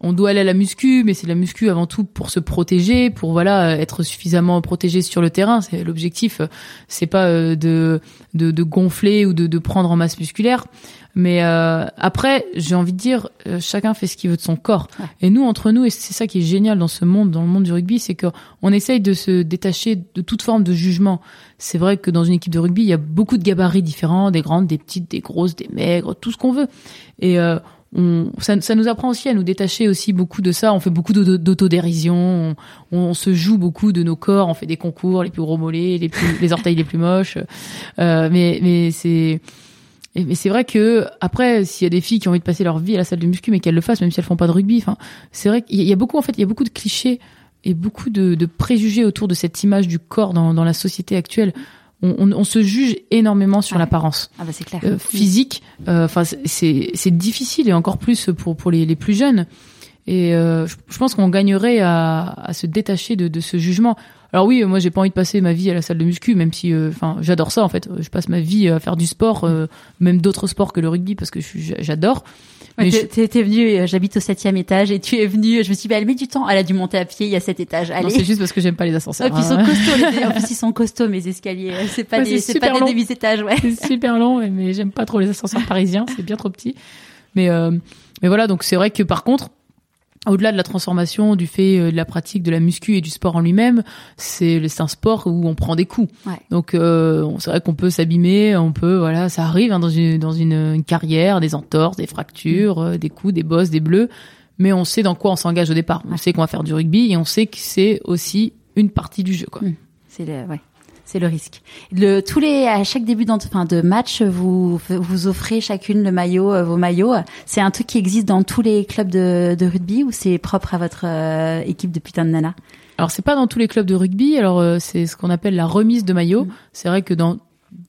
On doit aller à la muscu, mais c'est la muscu avant tout pour se protéger, pour voilà être suffisamment protégé sur le terrain. C'est l'objectif. euh, C'est pas euh, de, de de gonfler ou de, de prendre en masse musculaire. Mais euh, après, j'ai envie de dire, euh, chacun fait ce qu'il veut de son corps. Ouais. Et nous, entre nous, et c'est ça qui est génial dans ce monde, dans le monde du rugby, c'est qu'on essaye de se détacher de toute forme de jugement. C'est vrai que dans une équipe de rugby, il y a beaucoup de gabarits différents, des grandes, des petites, des grosses, des maigres, tout ce qu'on veut. Et euh, on, ça, ça nous apprend aussi à nous détacher aussi beaucoup de ça. On fait beaucoup d'auto- d'autodérision, on, on se joue beaucoup de nos corps, on fait des concours, les plus gros mollets, les, plus, les orteils les plus moches. Euh, mais mais c'est et- mais c'est vrai que après, s'il y a des filles qui ont envie de passer leur vie à la salle de muscu, mais qu'elles le fassent, même si elles font pas de rugby, enfin, c'est vrai qu'il y a beaucoup en fait, il y a beaucoup de clichés et beaucoup de, de préjugés autour de cette image du corps dans, dans la société actuelle. On, on, on se juge énormément sur Ouais. l'apparence ah bah clair euh, physique. euh, Enfin, c'est difficile et encore plus pour pour les, les plus jeunes. Et euh, je, je pense qu'on gagnerait à, à se détacher de, de ce jugement. Alors oui, moi j'ai pas envie de passer ma vie à la salle de muscu, même si, euh, enfin, j'adore ça en fait. Je passe ma vie à faire du sport, euh, même d'autres sports que le rugby parce que j'adore. Ouais, Mais t'es- je- venu euh, j'habite au septième étage et tu es venu je me suis dit bah, elle met du temps elle a dû monter à pied il y a sept étages allez c'est juste parce que j'aime pas les ascenseurs. et puis ils sont hein. costauds les- en plus ils sont costauds mes escaliers c'est pas Ouais, des c'est pas des long. demi étages ouais c'est super long, ouais, mais j'aime pas trop les ascenseurs parisiens, c'est bien trop petit. Mais euh, mais voilà, donc c'est vrai que par contre, au-delà de la transformation, du fait euh, de la pratique de la muscu et du sport en lui-même, c'est un sport où on prend des coups. Ouais. Donc euh, c'est vrai qu'on peut s'abîmer, on peut voilà, ça arrive hein, dans une dans une, une carrière, des entorses, des fractures, euh, des coups, des bosses, des bleus, mais on sait dans quoi on s'engage au départ. On sait qu'on va faire du rugby et on sait que c'est aussi une partie du jeu quoi. Mm. C'est le ouais. C'est le risque. Le, tous les, à chaque début enfin, de match, vous vous offrez chacune le maillot, euh, vos maillots. C'est un truc qui existe dans tous les clubs de, de rugby ou c'est propre à votre euh, équipe de putain de nana Alors c'est pas dans tous les clubs de rugby. Alors euh, c'est ce qu'on appelle la remise de maillot. Mm. C'est vrai que dans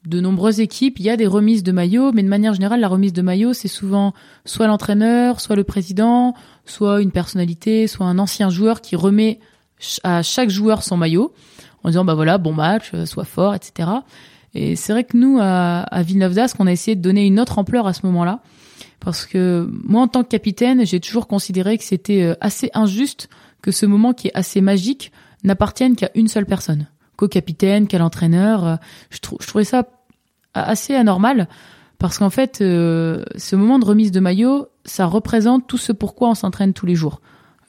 de nombreuses équipes, il y a des remises de maillot, mais de manière générale, la remise de maillot, c'est souvent soit l'entraîneur, soit le président, soit une personnalité, soit un ancien joueur qui remet à chaque joueur son maillot en disant bah voilà bon match, euh, sois fort, etc. Et c'est vrai que nous à, Villeneuve d'Ascq, on a essayé de donner une autre ampleur à ce moment-là parce que moi en tant que capitaine, j'ai toujours considéré que c'était euh, assez injuste que ce moment qui est assez magique n'appartienne qu'à une seule personne, qu'au capitaine, qu'à l'entraîneur. Euh, Je, trou- je trouvais ça assez anormal parce qu'en fait, ce moment de remise de maillot, ça représente tout ce pourquoi on s'entraîne tous les jours.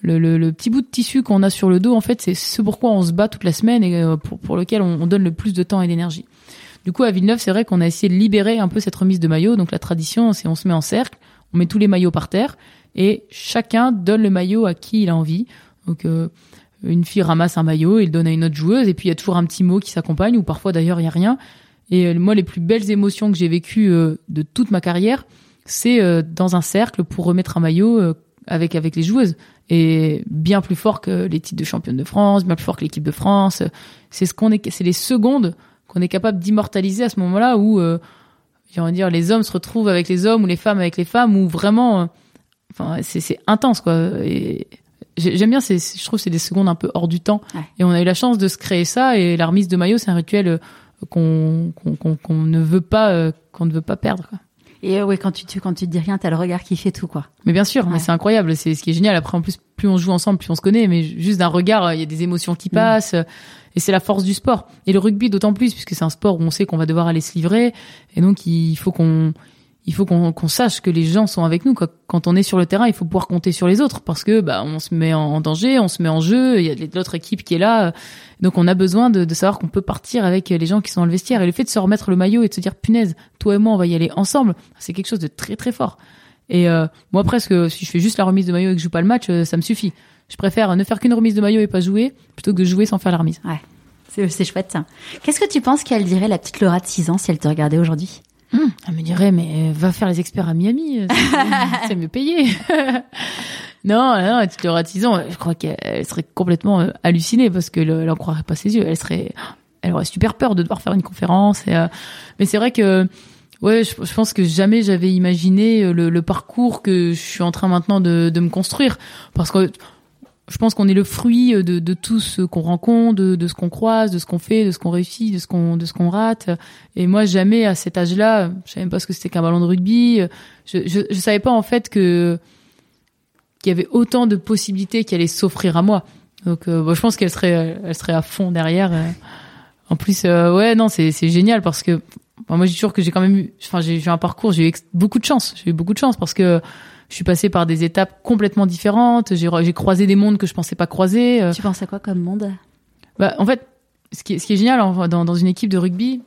Le, le- le petit bout de tissu qu'on a sur le dos, en fait, c'est ce pourquoi on se bat toute la semaine et euh, pour, pour lequel on, on donne le plus de temps et d'énergie. Du coup, à Villeneuve, c'est vrai qu'on a essayé de libérer un peu cette remise de maillot. Donc la tradition, c'est on se met en cercle, on met tous les maillots par terre et chacun donne le maillot à qui il a envie. Donc euh, une fille ramasse un maillot, il le donne à une autre joueuse et puis il y a toujours un petit mot qui s'accompagne ou parfois d'ailleurs il y a rien. Et euh, moi, les plus belles émotions que j'ai vécues euh, de toute ma carrière, c'est dans un cercle pour remettre un maillot avec avec les joueuses et bien plus fort que les titres de championne de France, bien plus fort que l'équipe de France. C'est ce qu'on est, c'est les secondes qu'on est capable d'immortaliser à ce moment-là où, euh, j'ai envie de dire, les hommes se retrouvent avec les hommes ou les femmes avec les femmes où vraiment, euh, enfin, c'est intense quoi. Et j'aime bien, je trouve, que c'est des secondes un peu hors du temps. Ouais. Et on a eu la chance de se créer ça et la remise de maillot, c'est un rituel euh, qu'on ne veut pas euh, qu'on ne veut pas perdre. Quoi. Et euh, ouais, quand tu, tu quand tu te dis rien, t'as le regard qui fait tout quoi. Mais bien sûr, Ouais. mais c'est incroyable. C'est ce qui est génial. Après, en plus, plus on joue ensemble, plus on se connaît. Mais juste d'un regard, euh, il y a des émotions qui Mm. passent. euh, Et c'est la force du sport. Et le rugby d'autant plus, puisque c'est un sport où on sait qu'on va devoir aller se livrer. Et donc, il faut qu'on, il faut qu'on sache que les gens sont avec nous. quoi. Quand on est sur le terrain, il faut pouvoir compter sur les autres parce que bah on se met en danger, on se met en jeu. Il y a l'autre équipe qui est là. Donc, on a besoin de, de savoir qu'on peut partir avec les gens qui sont dans le vestiaire. Et le fait de se remettre le maillot et de se dire punaise, toi et moi, on va y aller ensemble, c'est quelque chose de très très fort. Et euh, moi presque, si je fais juste la remise de maillot et que je joue pas le match, euh, ça me suffit. Je préfère ne faire qu'une remise de maillot et pas jouer, plutôt que jouer sans faire la remise. C'est c'est chouette. Qu'est-ce que tu penses qu'elle dirait la petite Laura de 6 ans si elle te regardait aujourd'hui? Hum, elle me dirait, mais euh, va faire les experts à Miami, euh, c'est- mieux payé. non, non, la petite Laura de 6 ans, je crois qu'elle serait complètement euh, hallucinée parce que le- elle en croirait pas ses yeux. Elle serait, elle aurait super peur de devoir faire une conférence. Et, euh, mais c'est vrai que, ouais, je, je pense que jamais j'avais imaginé le, le parcours que je suis en train maintenant de, de me construire parce que je pense qu'on est le fruit de, de tout ce qu'on rencontre, de, de ce qu'on croise, de ce qu'on fait, de ce qu'on réussit, de ce qu'on de ce qu'on rate. Et moi, jamais à cet âge-là, je savais même pas ce que c'était qu'un ballon de rugby. Je, je, je savais pas en fait que qu'il y avait autant de possibilités qui allaient s'offrir à moi. Donc, euh, bon, je pense qu'elle serait, elle serait à fond derrière. euh. En plus, euh, ouais, non, c'est c'est génial parce que moi, je dis toujours que j'ai quand même eu, enfin, j'ai eu un parcours, j'ai eu beaucoup de chance. J'ai eu beaucoup de chance parce que je suis passée par des étapes complètement différentes. J'ai croisé des mondes que je pensais pas croiser. euh. Tu penses à quoi comme monde? Bah, en fait, ce qui est, ce qui est génial en- dans, dans une équipe de rugby,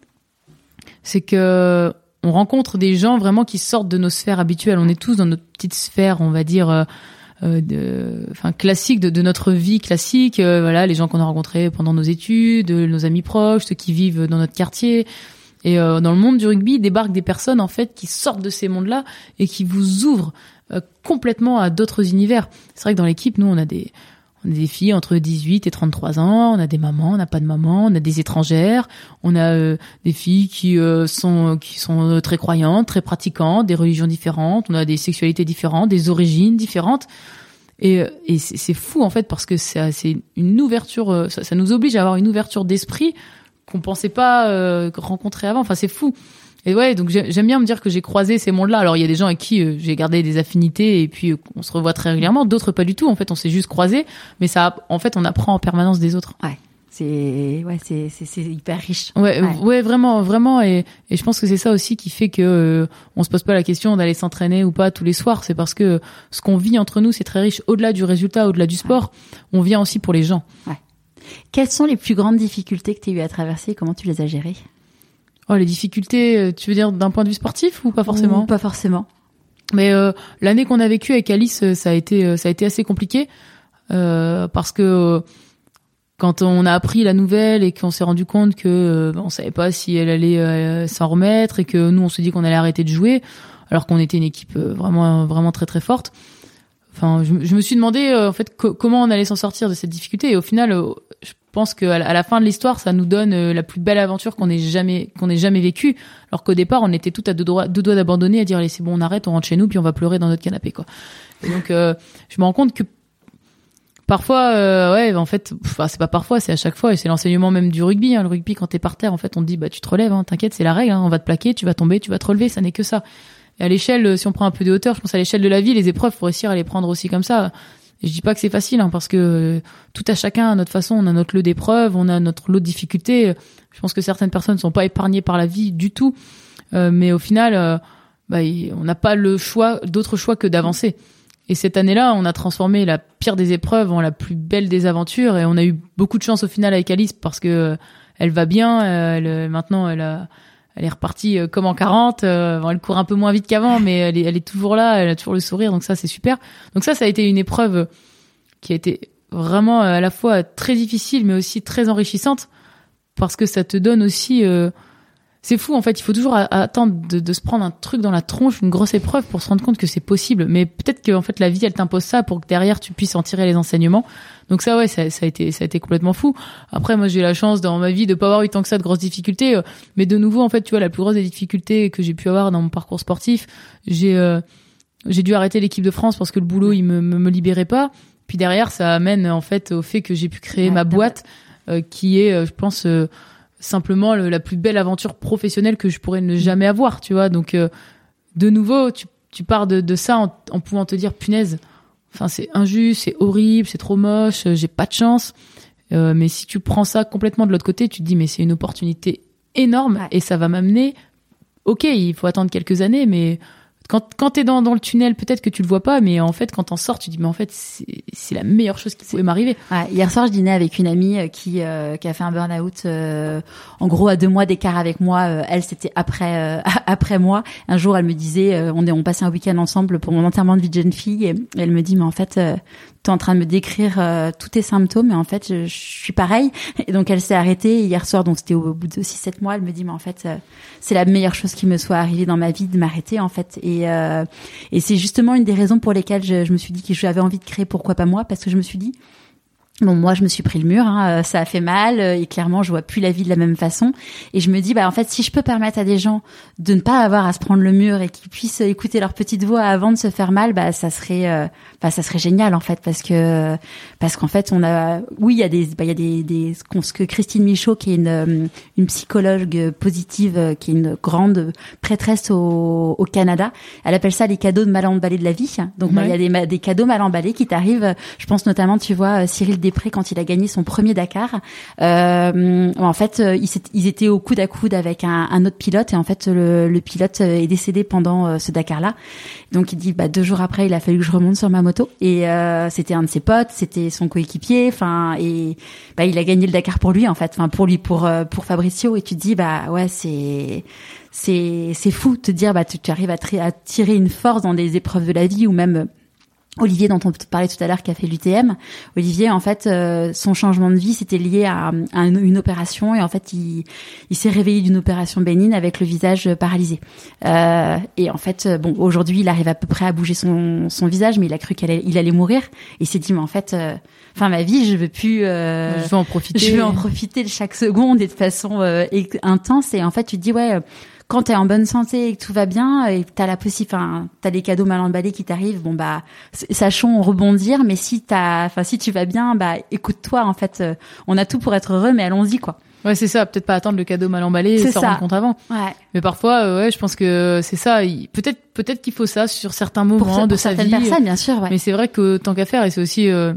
c'est que on rencontre des gens vraiment qui sortent de nos sphères habituelles. On est tous dans notre petite sphère, on va dire, euh, euh, de, enfin classique de, de notre vie classique. Euh, voilà, les gens qu'on a rencontrés pendant nos études, nos amis proches, ceux qui vivent dans notre quartier. Et euh, dans le monde du rugby, débarquent des personnes en fait qui sortent de ces mondes-là et qui vous ouvrent complètement à d'autres univers. C'est vrai que dans l'équipe, nous, on a des filles entre 18 et 33 ans, on a des mamans, on n'a pas de maman, on a des étrangères, on a euh, des filles qui euh, sont euh, très croyantes, très pratiquantes, des religions différentes, on a des sexualités différentes, des origines différentes. Et, euh, c'est fou en fait parce que c'est une ouverture, euh, ça, nous oblige à avoir une ouverture d'esprit qu'on pensait pas euh, rencontrer avant. Enfin, c'est fou. Et ouais, donc j'ai- j'aime bien me dire que j'ai croisé ces mondes-là. Alors il y a des gens avec qui euh, j'ai gardé des affinités et puis euh, on se revoit très régulièrement. D'autres pas du tout. En fait, on s'est juste croisés, mais ça, en fait, on apprend en permanence des autres. C'est ouais, c'est c'est hyper riche. Ouais, ouais, vraiment, vraiment, et, et je pense que c'est ça aussi qui fait que euh, on se pose pas la question d'aller s'entraîner ou pas tous les soirs. C'est parce que ce qu'on vit entre nous, c'est très riche. Au-delà du résultat, au-delà du sport, on vient aussi pour les gens. Ouais. Quelles sont les plus grandes difficultés que tu as eu à traverser Comment tu les as gérées? Oh, les difficultés, euh, tu veux dire d'un point de vue sportif ou pas forcément Pas forcément. Mais euh, l'année qu'on a vécue avec Alice, ça a été ça a été assez compliqué parce que quand on a appris la nouvelle et qu'on s'est rendu compte que euh, on savait pas si elle allait euh, s'en remettre et que nous on se dit qu'on allait arrêter de jouer alors qu'on était une équipe euh, vraiment vraiment très très forte. Enfin, je, me suis demandé en fait comment on allait s'en sortir de cette difficulté et au final, je pense qu'à la, à la fin de l'histoire, ça nous donne la plus belle aventure qu'on ait jamais qu'on ait jamais vécue. Alors qu'au départ, on était tout à deux doigts, deux doigts d'abandonner, à dire allez c'est bon, on arrête, on rentre chez nous, puis on va pleurer dans notre canapé quoi. Et donc, je me rends compte que Parfois, euh, ouais, en fait, c'est pas parfois, c'est à chaque fois, et c'est l'enseignement même du rugby. Hein. Le rugby, quand t'es par terre, en fait, on te dit, bah, tu te relèves, hein, t'inquiète, c'est la règle, hein. on va te plaquer, tu vas tomber, tu vas te relever, ça n'est que ça. Et à l'échelle, euh, si on prend un peu de hauteur, je pense à l'échelle de la vie, les épreuves, faut réussir à les prendre aussi comme ça. Et je dis pas que c'est facile, hein, parce que euh, tout à chacun à notre façon, on a notre lot d'épreuves, on a notre lot de difficultés. Je pense que certaines personnes ne sont pas épargnées par la vie du tout, mais au final, bah, on n'a pas le choix, d'autre choix que d'avancer. Et cette année-là, on a transformé la pire des épreuves en la plus belle des aventures et on a eu beaucoup de chance au final avec Alice parce que euh, elle va bien. Euh, elle, maintenant, elle, a, elle est repartie euh, comme en 40. elle court un peu moins vite qu'avant, mais elle est, elle est toujours là. Elle a toujours le sourire, donc ça c'est super. Donc ça, ça a été une épreuve qui a été vraiment à la fois très difficile, mais aussi très enrichissante parce que ça te donne aussi c'est fou en fait. Il faut toujours attendre de, se prendre un truc dans la tronche, une grosse épreuve pour se rendre compte que c'est possible. Mais peut-être que en fait la vie elle t'impose ça pour que derrière tu puisses en tirer les enseignements. Donc ça ouais, ça, a été ça a été complètement fou. Après moi j'ai eu la chance dans ma vie de pas avoir eu tant que ça de grosses difficultés. Euh, mais de nouveau en fait tu vois la plus grosse des difficultés que j'ai pu avoir dans mon parcours sportif, j'ai euh, j'ai dû arrêter l'équipe de France parce que le boulot il me, me, libérait pas. Puis derrière ça amène en fait au fait que j'ai pu créer ma boîte euh, qui est je pense simplement la plus belle aventure professionnelle que je pourrais ne jamais avoir, tu vois. Donc, euh, de nouveau, tu, tu pars de, de ça en, en, pouvant te dire, punaise, enfin, c'est injuste, c'est horrible, c'est trop moche, j'ai pas de chance. Euh, mais si tu prends ça complètement de l'autre côté, tu te dis, mais c'est une opportunité énorme et ça va m'amener. Ok, il faut attendre quelques années, mais quand, quand t'es dans, dans le tunnel, peut-être que tu le vois pas, mais en fait, quand t'en sors, tu dis, mais en fait, c'est la meilleure chose qui pouvait m'arriver. Ouais, hier soir, je dînais avec une amie euh, qui, euh, qui a fait un burn-out, euh, en gros, à deux mois d'écart avec moi. elle, c'était après, après moi. Un jour, elle me disait, on est, on passait un week-end ensemble pour mon enterrement de vie de jeune fille, et elle me dit, mais en fait, tu es en train de me décrire euh, tous tes symptômes et en fait je, suis pareil. Et donc elle s'est arrêtée hier soir donc c'était au bout de 6 7 mois. Elle me dit mais en fait euh, c'est la meilleure chose qui me soit arrivée dans ma vie de m'arrêter en fait. Et euh, et c'est justement une des raisons pour lesquelles je, je me suis dit que j'avais envie de créer pourquoi pas moi parce que je me suis dit Bon, moi, je me suis pris le mur, hein, euh, ça a fait mal, euh, et clairement, je vois plus la vie de la même façon. Et je me dis, bah, en fait, si je peux permettre à des gens de ne pas avoir à se prendre le mur et qu'ils puissent écouter leur petite voix avant de se faire mal, bah, ça serait, euh, bah, ça serait génial, en fait, parce que, parce qu'en fait, on a, oui, il y a des, bah, il y a des, des, ce que Christine Michaud, qui est une, une psychologue positive, qui est une grande prêtresse au, au Canada, elle appelle ça les cadeaux de mal emballés de la vie. Donc, bah, il y a des, des cadeaux mal emballés qui t'arrivent. Je pense notamment, tu vois, Cyril Després quand il a gagné son premier Dakar. Euh, en fait, euh, ils, étaient au coude à coude avec un, autre pilote et en fait le, pilote euh, est décédé pendant ce Dakar-là. Donc il dit bah deux jours après, il a fallu que je remonte sur ma moto et c'était un de ses potes, c'était son coéquipier. Enfin et bah il a gagné le Dakar pour lui en fait, enfin pour lui pour pour Fabricio et tu te dis bah ouais c'est c'est c'est fou de te dire bah tu, tu arrives à, à tirer une force dans des épreuves de la vie ou même Olivier dont on parlait tout à l'heure qui a fait l'UTM, Olivier en fait euh, son changement de vie c'était lié à, une, opération et en fait il, il s'est réveillé d'une opération bénigne avec le visage paralysé. Euh, et en fait bon aujourd'hui il arrive à peu près à bouger son, son visage mais il a cru qu'il allait, mourir. Et il s'est dit mais en fait euh, enfin ma vie je veux plus je veux en profiter. je veux en profiter de chaque seconde et de façon intense. Et en fait tu te dis ouais quand t'es en bonne santé et que tout va bien et que t'as la possibilité, enfin, t'as des cadeaux mal emballés qui t'arrivent, bon bah, sachons rebondir. Mais si t'as, enfin, si tu vas bien, bah, écoute-toi. En fait, euh, on a tout pour être heureux, mais allons-y quoi. Ouais, c'est ça. Peut-être pas attendre le cadeau mal emballé et s'en rendre compte avant. Ouais. Mais parfois, euh, ouais, je pense que c'est ça. Peut-être, peut-être qu'il faut ça sur certains moments de sa vie. Personnes, bien sûr. Ouais. Mais c'est vrai que tant qu'à faire, et c'est aussi, euh,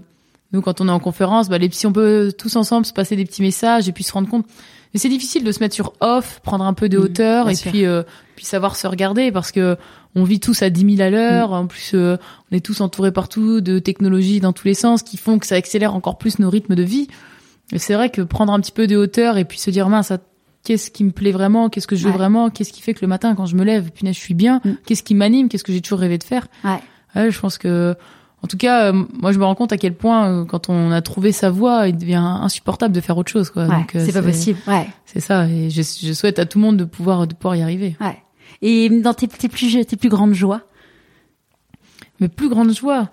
nous, quand on est en conférence, bah, les, si on peut tous ensemble se passer des petits messages et puis se rendre compte. Mais c'est difficile de se mettre sur off, prendre un peu de mmh, hauteur et puis euh, puis savoir se regarder parce que on vit tous à 10 000 à l'heure. Mmh. En plus, euh, on est tous entourés partout de technologies dans tous les sens qui font que ça accélère encore plus nos rythmes de vie. Et c'est vrai que prendre un petit peu de hauteur et puis se dire mince, qu'est-ce qui me plaît vraiment, qu'est-ce que je veux vraiment, qu'est-ce qui fait que le matin quand je me lève, punaise, je suis bien, mmh. qu'est-ce qui m'anime, qu'est-ce que j'ai toujours rêvé de faire? Ouais. ouais je pense que en tout cas, euh, moi, je me rends compte à quel point, euh, quand on a trouvé sa voie, il devient insupportable de faire autre chose. Quoi. Ouais, euh, c'est pas possible. Ouais. C'est ça. Et je, je, souhaite à tout le monde de pouvoir de pouvoir y arriver. Ouais. Et dans tes, tes plus tes plus grandes joies? Mes plus grandes joies?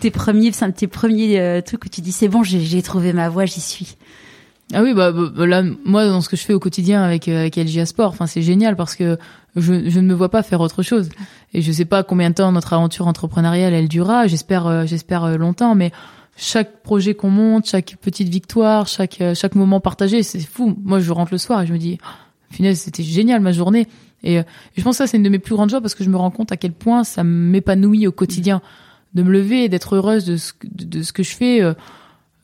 Tes premiers, tes premiers trucs où tu dis c'est bon, j'ai trouvé ma voie, j'y suis. Ah oui, bah, bah, bah, là, moi, dans ce que je fais au quotidien avec, euh, avec LGA Sport, enfin, c'est génial parce que je, je ne me vois pas faire autre chose. Et je sais pas combien de temps notre aventure entrepreneuriale, elle durera. J'espère, euh, j'espère euh, longtemps, mais chaque projet qu'on monte, chaque petite victoire, chaque, chaque moment partagé, c'est fou. Moi, je rentre le soir et je me dis, oh, c'était génial ma journée. Et, je pense que ça, c'est une de mes plus grandes joies parce que je me rends compte à quel point ça m'épanouit au quotidien de me lever et d'être heureuse de ce, de, ce que je fais.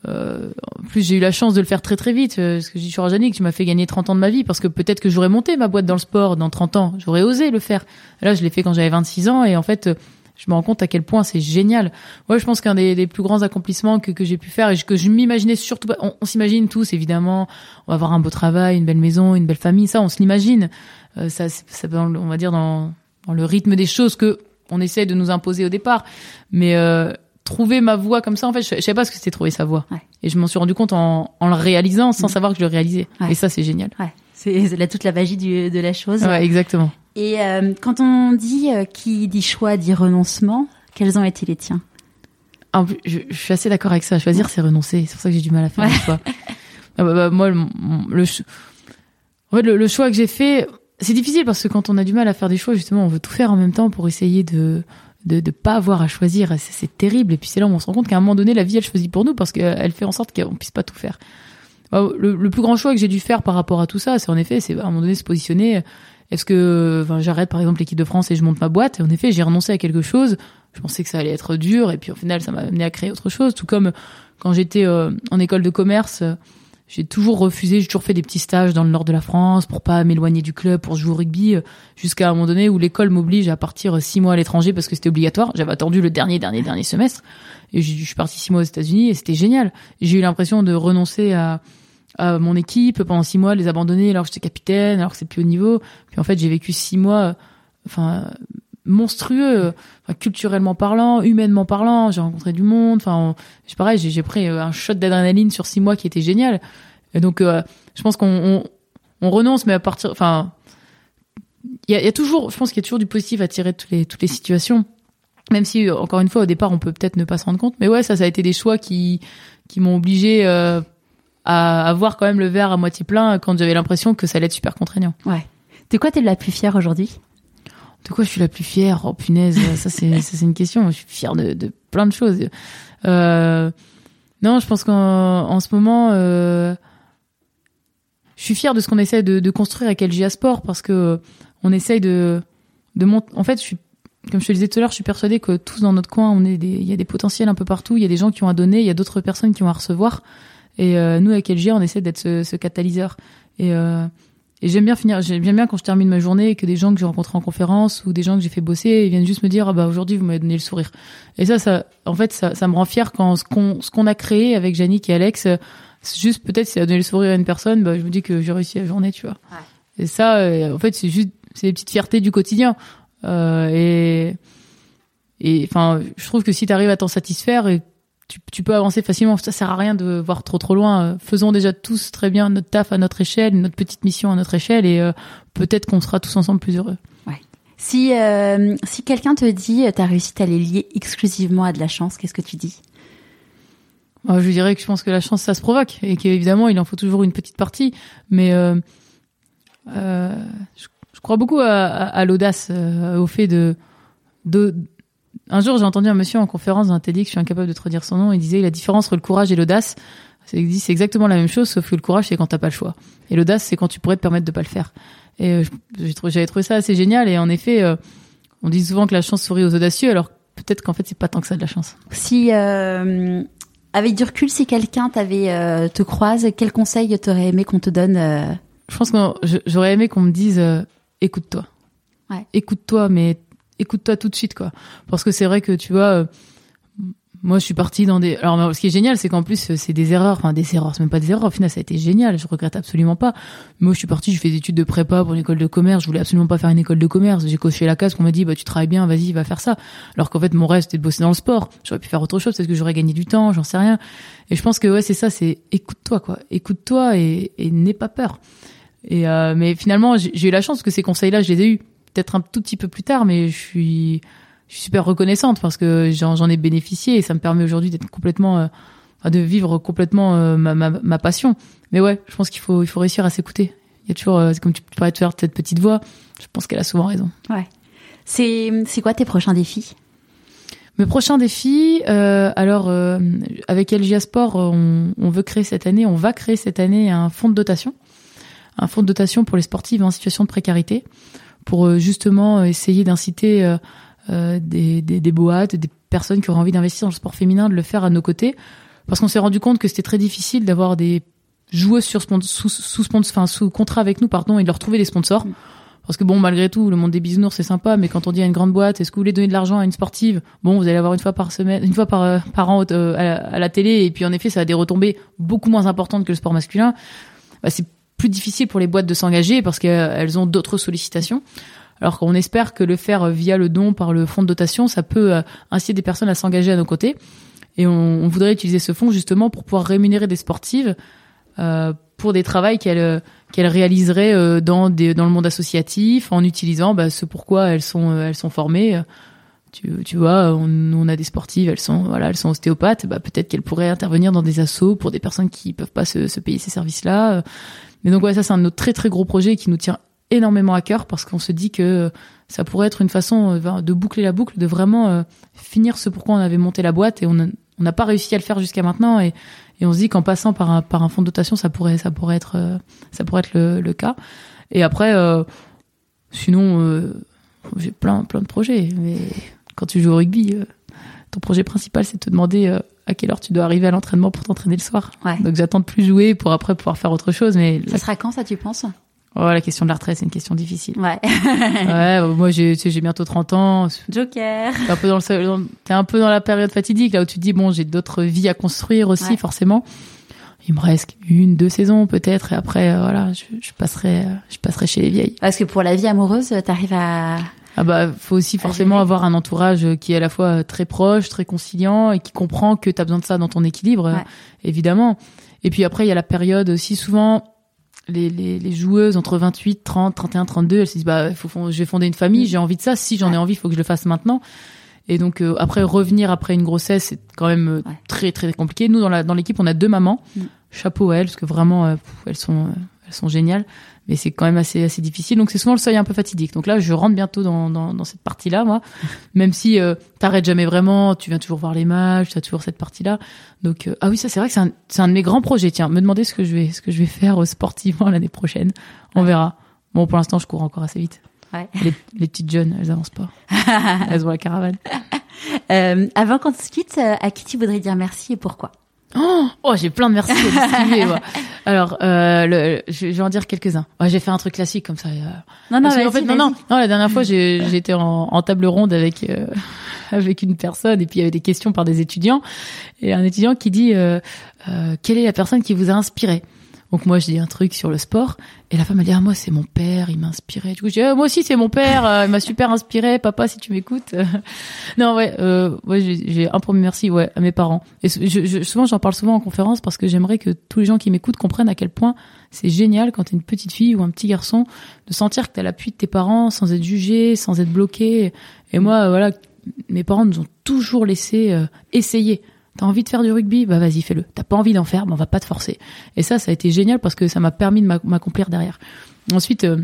Euh, en plus, j'ai eu la chance de le faire très très vite. Euh, ce que je dis sur Janik, tu m'as fait gagner 30 ans de ma vie parce que peut-être que j'aurais monté ma boîte dans le sport dans 30 ans. J'aurais osé le faire. Là, je l'ai fait quand j'avais 26 ans et en fait, euh, je me rends compte à quel point c'est génial. Moi, je pense qu'un des, plus grands accomplissements que, que j'ai pu faire et que je m'imaginais surtout pas, on, s'imagine tous évidemment, on va avoir un beau travail, une belle maison, une belle famille, ça, on se l'imagine. Euh, ça, ça, on va dire dans, dans le rythme des choses que on essaie de nous imposer au départ. Mais euh, trouver ma voix comme ça. En fait, je, je savais pas ce que c'était trouver sa voix. Et je m'en suis rendu compte en, en le réalisant sans mm. savoir que je le réalisais. Et ça, c'est génial. Ouais. C'est là toute la magie du, de la chose. Ouais, exactement. Et euh, quand on dit euh, qui dit choix dit renoncement, quels ont été les tiens? Ah, je, je, suis assez d'accord avec ça. Choisir, c'est renoncer. C'est pour ça que j'ai du mal à faire le choix. Ah, bah, bah, moi, le, le, en fait, le, le choix que j'ai fait, c'est difficile parce que quand on a du mal à faire des choix, justement, on veut tout faire en même temps pour essayer de de ne pas avoir à choisir. C'est terrible. Et puis c'est là où on se rend compte qu'à un moment donné, la vie, elle choisit pour nous parce qu'elle fait en sorte qu'on puisse pas tout faire. Le, plus grand choix que j'ai dû faire par rapport à tout ça, c'est en effet, c'est à un moment donné se positionner. Est-ce que enfin, j'arrête par exemple l'équipe de France et je monte ma boîte? Et en effet, j'ai renoncé à quelque chose. Je pensais que ça allait être dur et puis au final, ça m'a amené à créer autre chose. Tout comme quand j'étais euh, en école de commerce, j'ai toujours refusé, j'ai toujours fait des petits stages dans le nord de la France pour pas m'éloigner du club, pour jouer au rugby, euh, jusqu'à un moment donné où l'école m'oblige à partir euh, six mois à l'étranger parce que c'était obligatoire. J'avais attendu le dernier, dernier, dernier semestre et je suis parti six mois aux États-Unis et c'était génial. J'ai eu l'impression de renoncer à, à mon équipe pendant six mois, les abandonner alors que j'étais capitaine, alors que c'est plus haut niveau. Puis en fait, j'ai vécu six mois, euh, enfin monstrueux, culturellement parlant, humainement parlant. J'ai rencontré du monde. Enfin, c'est pareil, j'ai pris euh, un shot d'adrénaline sur six mois qui était génial. Et donc, euh, je pense qu'on on, on, renonce, mais à partir, enfin, il y a, toujours, je pense qu'il y a toujours du positif à tirer de toutes les situations. Même si, encore une fois, au départ, on peut peut-être ne pas se rendre compte. Mais ouais, ça, ça a été des choix qui qui m'ont obligé euh, à avoir quand même le verre à moitié plein quand j'avais l'impression que ça allait être super contraignant. Ouais. De quoi t'es la plus fière aujourd'hui? De quoi je suis la plus fière? Oh punaise, ça c'est c'est une question. Je suis fière de, plein de choses. Euh, non, je pense qu'en en ce moment, euh, je suis fière de ce qu'on essaie de, de, construire avec LGA Sport parce que on essaye de de. En fait, je suis comme je te le disais tout à l'heure, je suis persuadée que tous dans notre coin, on est des, il y a des potentiels un peu partout. Il y a des gens qui ont à donner, il y a d'autres personnes qui ont à recevoir. Et euh, nous, avec LGA, on essaie d'être ce, catalyseur. Et euh, et j'aime bien finir, j'aime bien quand je termine ma journée et que des gens que j'ai rencontrés en conférence ou des gens que j'ai fait bosser, ils viennent juste me dire ah bah aujourd'hui vous m'avez donné le sourire. Et ça, ça, en fait, ça, ça me rend fier quand ce qu'on, ce qu'on a créé avec Yannick et Alex, juste peut-être si ça a donné le sourire à une personne, bah je me dis que j'ai réussi la journée, tu vois. Ouais. Et ça, euh, en fait, c'est juste, c'est des petites fiertés du quotidien. Euh, et et enfin, je trouve que si tu arrives à t'en satisfaire et tu, peux avancer facilement. Ça sert à rien de voir trop trop loin. Faisons déjà tous très bien notre taf à notre échelle, notre petite mission à notre échelle, et euh, peut-être qu'on sera tous ensemble plus heureux. Ouais. Si euh, si quelqu'un te dit euh, ta réussite elle est liée exclusivement à de la chance, qu'est-ce que tu dis? Je dirais que je pense que la chance ça se provoque et qu'évidemment il en faut toujours une petite partie, mais je, crois beaucoup à, à l'audace, au fait de de un jour, j'ai entendu un monsieur en conférence dans un TEDx, je suis incapable de te redire son nom, il disait la différence entre le courage et l'audace, c'est exactement la même chose, sauf que le courage, c'est quand t'as pas le choix. Et l'audace, c'est quand tu pourrais te permettre de pas le faire. Et euh, j'avais trouvé ça assez génial. Et en effet, euh, on dit souvent que la chance sourit aux audacieux, alors peut-être qu'en fait c'est pas tant que ça de la chance. Si euh, avec du recul, si quelqu'un t'avait euh, te croise, quel conseil t'aurais aimé qu'on te donne euh? Je pense que j'aurais aimé qu'on me dise écoute-toi. Ouais. Écoute-toi, mais écoute-toi tout de suite quoi. Parce que c'est vrai que tu vois. euh, moi, je suis partie dans des. Alors, ce qui est génial, c'est qu'en plus, c'est des erreurs. Enfin, des erreurs, c'est même pas des erreurs. Au final, ça a été génial. Je regrette absolument pas. Moi, je suis partie, je fais des études de prépa pour une école de commerce. Je voulais absolument pas faire une école de commerce. J'ai coché la case qu'on m'a dit, bah, tu travailles bien, vas-y, va faire ça. Alors qu'en fait, mon rêve, c'était de bosser dans le sport. J'aurais pu faire autre chose, peut-être que j'aurais gagné du temps, j'en sais rien. Et je pense que, ouais, c'est ça, c'est écoute-toi, quoi. Écoute-toi et, et n'aie pas peur. Et, euh, mais finalement, j'ai eu la chance que ces conseils-là, je les ai eus peut-être un tout petit peu plus tard, mais je suis, je suis super reconnaissante parce que j'en ai bénéficié et ça me permet aujourd'hui d'être complètement, euh, de vivre complètement euh, ma, ma, ma passion. Mais ouais, je pense qu'il faut, il faut réussir à s'écouter. Il y a toujours, euh, c'est comme tu parlais de faire cette petite voix, je pense qu'elle a souvent raison. Ouais. C'est c'est quoi tes prochains défis? Mes prochains défis, euh, alors avec LGA Sport, on, on veut créer cette année, on va créer cette année un fonds de dotation, un fonds de dotation pour les sportives en situation de précarité, pour euh, justement euh, essayer d'inciter euh, des, des, des boîtes, des personnes qui auraient envie d'investir dans le sport féminin, de le faire à nos côtés, parce qu'on s'est rendu compte que c'était très difficile d'avoir des joueuses sur sous, sous, spons- enfin, sous contrat avec nous, pardon, et de leur trouver des sponsors. Parce que bon, malgré tout, le monde des bisounours c'est sympa, mais quand on dit à une grande boîte, est-ce que vous voulez donner de l'argent à une sportive? Bon, vous allez avoir une fois par semaine, une fois par euh, par an euh, à, la, à la télé, et puis en effet, ça a des retombées beaucoup moins importantes que le sport masculin. Bah, c'est plus difficile pour les boîtes de s'engager parce qu'elles ont d'autres sollicitations. Alors qu'on espère que le faire via le don par le fonds de dotation, ça peut euh, inciter des personnes à s'engager à nos côtés. Et on, voudrait utiliser ce fonds justement pour pouvoir rémunérer des sportives euh, pour des travaux qu'elles qu'elles réaliseraient euh, dans des dans le monde associatif en utilisant bah, ce pourquoi elles sont euh, elles sont formées. Tu, tu vois, on, on a des sportives, elles sont voilà, elles sont ostéopathes. Bah, peut-être qu'elles pourraient intervenir dans des assos pour des personnes qui peuvent pas se payer ces services-là. Mais donc ouais, ça c'est un nos très très gros projets qui nous tient énormément à cœur parce qu'on se dit que ça pourrait être une façon euh, de boucler la boucle, de vraiment euh, finir ce pourquoi on avait monté la boîte et on n'a pas réussi à le faire jusqu'à maintenant et, et on se dit qu'en passant par un, par un fonds de dotation, ça pourrait ça pourrait être euh, ça pourrait être le, le cas. Et après, euh, sinon, euh, j'ai plein plein de projets. Mais quand tu joues au rugby, euh, ton projet principal, c'est de te demander euh, à quelle heure tu dois arriver à l'entraînement pour t'entraîner le soir. Ouais. Donc j'attends de plus jouer pour après pouvoir faire autre chose. Mais Ça sera quand ça, tu penses? Oh, la question de la retraite, c'est une question difficile. Ouais. ouais, bah, moi j'ai, bientôt 30 ans. Joker. T'es un peu dans le, dans- t'es un peu dans la période fatidique là où tu te dis bon, j'ai d'autres vies à construire aussi Ouais. forcément. Il me reste une, deux saisons peut-être et après euh, voilà, je, je passerai, euh, je passerai chez les vieilles. Parce que pour la vie amoureuse, t'arrives à. Ah bah faut aussi forcément avoir un entourage qui est à la fois très proche, très conciliant et qui comprend que t'as besoin de ça dans ton équilibre, euh, Ouais. évidemment. Et puis après il y a la période aussi souvent les, les, les joueuses entre 28, 30, 31, 32, elles se disent bah faut je vais fonder une famille, j'ai envie de ça, si j'en ai envie, il faut que je le fasse maintenant. Et donc euh, après revenir après une grossesse, c'est quand même euh, Ouais. très très compliqué. Nous dans la dans l'équipe, on a deux mamans. Mm. Chapeau à elles parce que vraiment euh, pff, elles sont euh, elles sont géniales, mais c'est quand même assez assez difficile. Donc c'est souvent le seuil un peu fatidique. Donc là, je rentre bientôt dans dans, dans cette partie-là moi, même si euh, t'arrêtes jamais vraiment, tu viens toujours voir les matchs, t'as toujours cette partie-là. Donc euh, ah oui, ça c'est vrai que c'est un c'est un de mes grands projets. Tiens, me demander ce que je vais ce que je vais faire euh, sportivement l'année prochaine. On verra. Bon, pour l'instant, je cours encore assez vite. Ouais. Les, les petites jeunes, elles avancent pas. elles ont la caravane. Euh, avant qu'on se quitte, euh, à qui tu voudrais dire merci et pourquoi? Oh, oh, j'ai plein de merci à distribuer. moi. Alors, euh, le, je, je vais en dire quelques-uns. Ouais, j'ai fait un truc classique comme ça. euh. Non, fait, non, vas-y. non, non, la dernière fois, été en, en table ronde avec euh, avec une personne et puis il y avait des questions par des étudiants et un étudiant qui dit euh, euh, quelle est la personne qui vous a inspiré? Donc moi, je dis un truc sur le sport et la femme m'a dit ah moi c'est mon père, il m'a inspiré. Du coup, je dis Ah, moi aussi c'est mon père, euh, il m'a super inspiré. Papa, si tu m'écoutes. non ouais, euh, ouais j'ai j'ai un premier merci ouais à mes parents. Et je, je- souvent j'en parle souvent en conférence parce que j'aimerais que tous les gens qui m'écoutent comprennent à quel point c'est génial quand t'es une petite fille ou un petit garçon de sentir que t'as l'appui de tes parents sans être jugé, sans être bloqué. Et moi, euh, voilà, mes parents nous ont toujours laissé euh, essayer. T'as envie de faire du rugby, bah vas-y fais-le. T'as pas envie d'en faire, bah on va pas te forcer. Et ça, ça a été génial parce que ça m'a permis de m'ac- m'accomplir derrière. Ensuite, euh,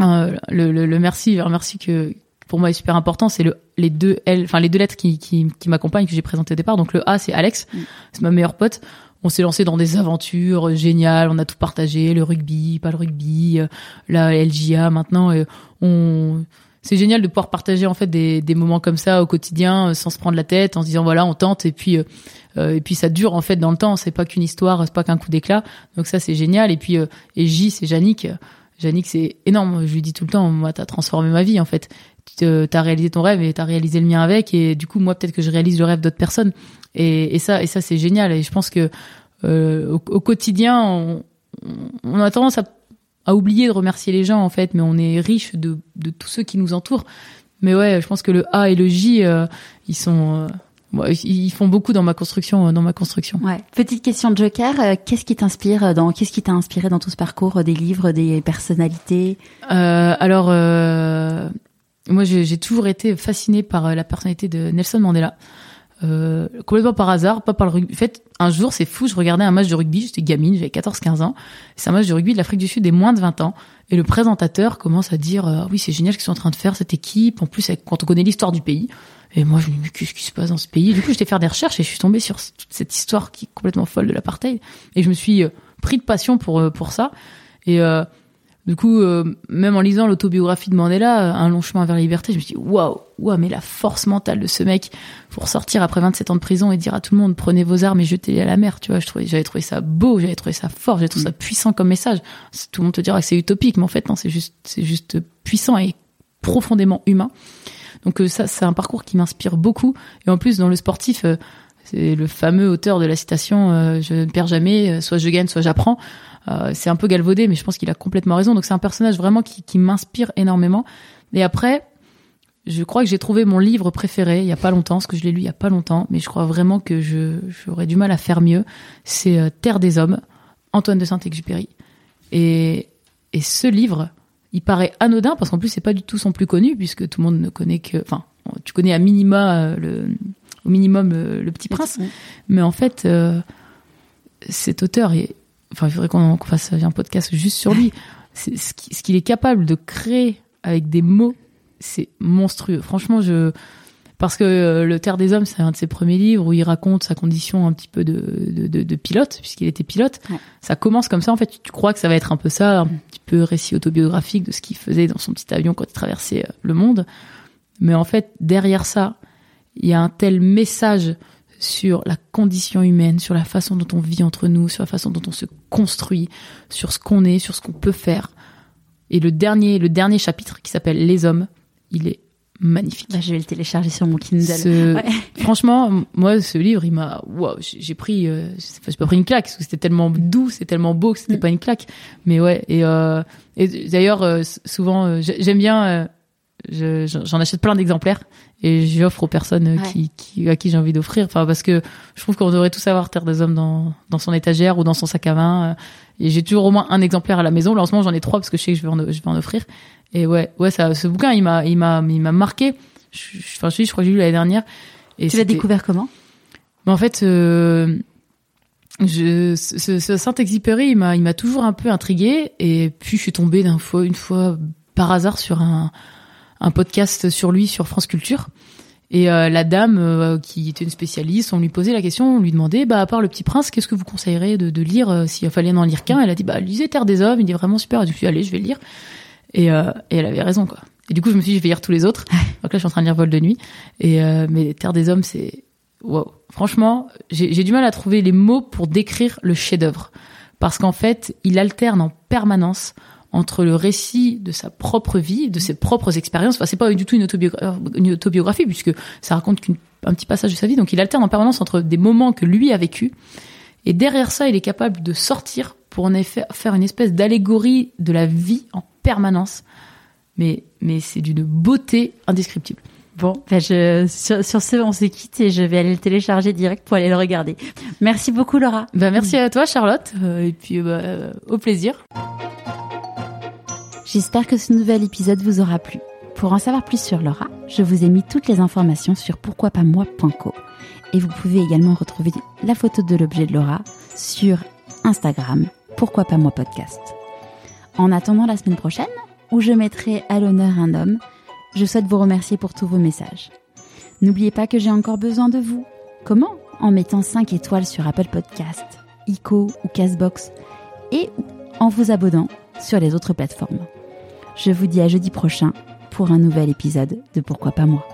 euh, le, le, le merci, un merci que pour moi est super important, c'est le les deux L, enfin les deux lettres qui qui, qui m'accompagnent que j'ai présentées au départ. Donc le A c'est Alex, Mm. c'est ma meilleure pote. On s'est lancé dans des aventures géniales, on a tout partagé, le rugby, pas le rugby, euh, la LJA maintenant, et on c'est génial de pouvoir partager en fait des, moments comme ça au quotidien euh, sans se prendre la tête en se disant voilà on tente et puis euh, euh, et puis ça dure en fait dans le temps. C'est pas qu'une histoire c'est pas qu'un coup d'éclat. Donc ça c'est génial. Et puis et J c'est Yannick. Yannick c'est énorme. Je lui dis tout le temps moi t'as transformé ma vie en fait. T'as réalisé ton rêve et t'as réalisé le mien avec. Et du coup moi peut-être que je réalise le rêve d'autres personnes. Et, et ça et ça c'est génial. Et je pense que au, quotidien on a tendance à à oublier de remercier les gens en fait, mais on est riche de, de tous ceux qui nous entourent. Mais ouais, je pense que le A et le J, euh, ils sont, euh, ils font beaucoup dans ma construction, dans ma construction. Ouais. Petite question de Joker, euh, qu'est-ce qui t'inspire dans, qu'est-ce qui t'a inspiré dans tout ce parcours, des livres, des personnalités? Alors, moi, j'ai toujours été fascinée par la personnalité de Nelson Mandela. Euh, complètement par hasard, pas par le rugby. En fait, un jour, c'est fou, je regardais un match de rugby, j'étais gamine, j'avais 14-15 ans. C'est un match de rugby de l'Afrique du Sud des moins de 20 ans. Et le présentateur commence à dire, euh, oui, c'est génial ce qu'ils sont en train de faire, cette équipe. En plus, quand on connaît l'histoire du pays. Et moi, je me dis, mais qu'est-ce qui se passe dans ce pays? Du coup, j'étais faire des recherches et je suis tombée sur toute cette histoire qui est complètement folle de l'apartheid. Et je me suis euh, pris de passion pour, pour ça. Et, du coup, euh, même en lisant l'autobiographie de Mandela, euh, Un long chemin vers la liberté, je me suis dit waouh, waouh, mais la force mentale de ce mec pour sortir après 27 ans de prison et dire à tout le monde prenez vos armes et jetez-les à la mer, tu vois, je trouvais, j'avais trouvé ça beau, j'avais trouvé ça fort, j'avais trouvé ça puissant comme message. Tout le monde te dira que c'est utopique, mais en fait non, c'est juste, c'est juste puissant et profondément humain. Donc euh, ça, c'est un parcours qui m'inspire beaucoup. Et en plus, dans le sportif, c'est le fameux auteur de la citation "Je ne perds jamais, soit je gagne, soit j'apprends". Euh, c'est un peu galvaudé, mais je pense qu'il a complètement raison. Donc c'est un personnage vraiment qui, m'inspire énormément. Et après, je crois que j'ai trouvé mon livre préféré il y a pas longtemps, parce que je l'ai lu il y a pas longtemps, mais je crois vraiment que je j'aurais du mal à faire mieux. C'est euh, Terre des hommes, Antoine de Saint-Exupéry. Et et ce livre, il paraît anodin parce qu'en plus c'est pas du tout son plus connu puisque tout le monde ne connaît que, enfin, tu connais à minima euh, le au minimum le, Petit Prince, mais en fait cet auteur est enfin, il faudrait qu'on fasse un podcast juste sur lui. ce qu'il est capable de créer avec des mots, c'est monstrueux. Franchement, je parce que euh, Le Terre des Hommes, c'est un de ses premiers livres où il raconte sa condition un petit peu de, de, de, pilote, puisqu'il était pilote. Ça commence comme ça, en fait. Tu crois que ça va être un peu ça, un petit peu récit autobiographique de ce qu'il faisait dans son petit avion quand il traversait euh, le monde. Mais en fait, derrière ça, il y a un tel message sur la condition humaine, sur la façon dont on vit entre nous, sur la façon dont on se construit, sur ce qu'on est, sur ce qu'on peut faire. Et le dernier, le dernier chapitre qui s'appelle Les hommes, il est magnifique. Bah, je vais le télécharger sur mon Kindle. Franchement, moi, ce livre, il m'a, wow, j'ai pris, euh, j'ai pas pris une claque parce que c'était tellement doux, c'est tellement beau que c'était mm. pas une claque. Mais ouais, et, euh, et d'ailleurs, euh, souvent, euh, j'aime bien j'en achète plein d'exemplaires et j'offre aux personnes qui, qui, à qui j'ai envie d'offrir. Enfin, parce que je trouve qu'on devrait tous avoir Terre des Hommes dans, dans son étagère ou dans son sac à vin. Euh, et j'ai toujours au moins un exemplaire à la maison. Là, en ce moment, j'en ai trois parce que je sais que je vais en, je vais en offrir. Et ouais, ouais, ça, ce bouquin, il m'a, il m'a, il m'a marqué. Je, enfin, je, je crois que j'ai lu l'année dernière. Et tu l'as découvert comment? Mais en fait, euh, je, ce, ce Saint-Exupéry, il m'a, il m'a toujours un peu intrigué. Et puis, je suis tombée d'un fois, une fois, par hasard, sur un, un podcast sur lui sur France Culture. Et euh, la dame euh, qui était une spécialiste, on lui posait la question, on lui demandait, bah à part Le Petit Prince, qu'est-ce que vous conseillerez de, de lire euh, s'il fallait en lire qu'un? Elle a dit, bah lisez Terre des Hommes, il est vraiment super. Me suis dit, allez, je vais le lire. Et, et elle avait raison quoi. Et du coup, je me suis dit, je vais lire tous les autres. Donc là, je suis en train de lire Vol de nuit. Et mais Terre des Hommes, c'est wow. Franchement, j'ai du mal à trouver les mots pour décrire le chef-d'œuvre parce qu'en fait, il alterne en permanence entre le récit de sa propre vie, de ses propres expériences. Enfin, c'est pas du tout une, autobiographie, puisque ça raconte qu'un petit passage de sa vie. Donc, il alterne en permanence entre des moments que lui a vécu et derrière ça, il est capable de sortir pour en effet faire une espèce d'allégorie de la vie en permanence. Mais, mais c'est d'une beauté indescriptible. Bon, ben je, sur, ce, on se quitte et je vais aller le télécharger direct pour aller le regarder. Merci beaucoup, Laura. Ben, merci à toi, Charlotte. Euh, et puis, bah, au plaisir. J'espère que ce nouvel épisode vous aura plu. Pour en savoir plus sur Laura, je vous ai mis toutes les informations sur pourquoipasmoi.co. Et vous pouvez également retrouver la photo de l'objet de Laura sur Instagram, pourquoi pas moi podcast. En attendant la semaine prochaine, où je mettrai à l'honneur un homme, je souhaite vous remercier pour tous vos messages. N'oubliez pas que j'ai encore besoin de vous. Comment? En mettant 5 étoiles sur Apple Podcast, ICO ou Castbox et en vous abonnant sur les autres plateformes. Je vous dis à jeudi prochain pour un nouvel épisode de Pourquoi pas moi.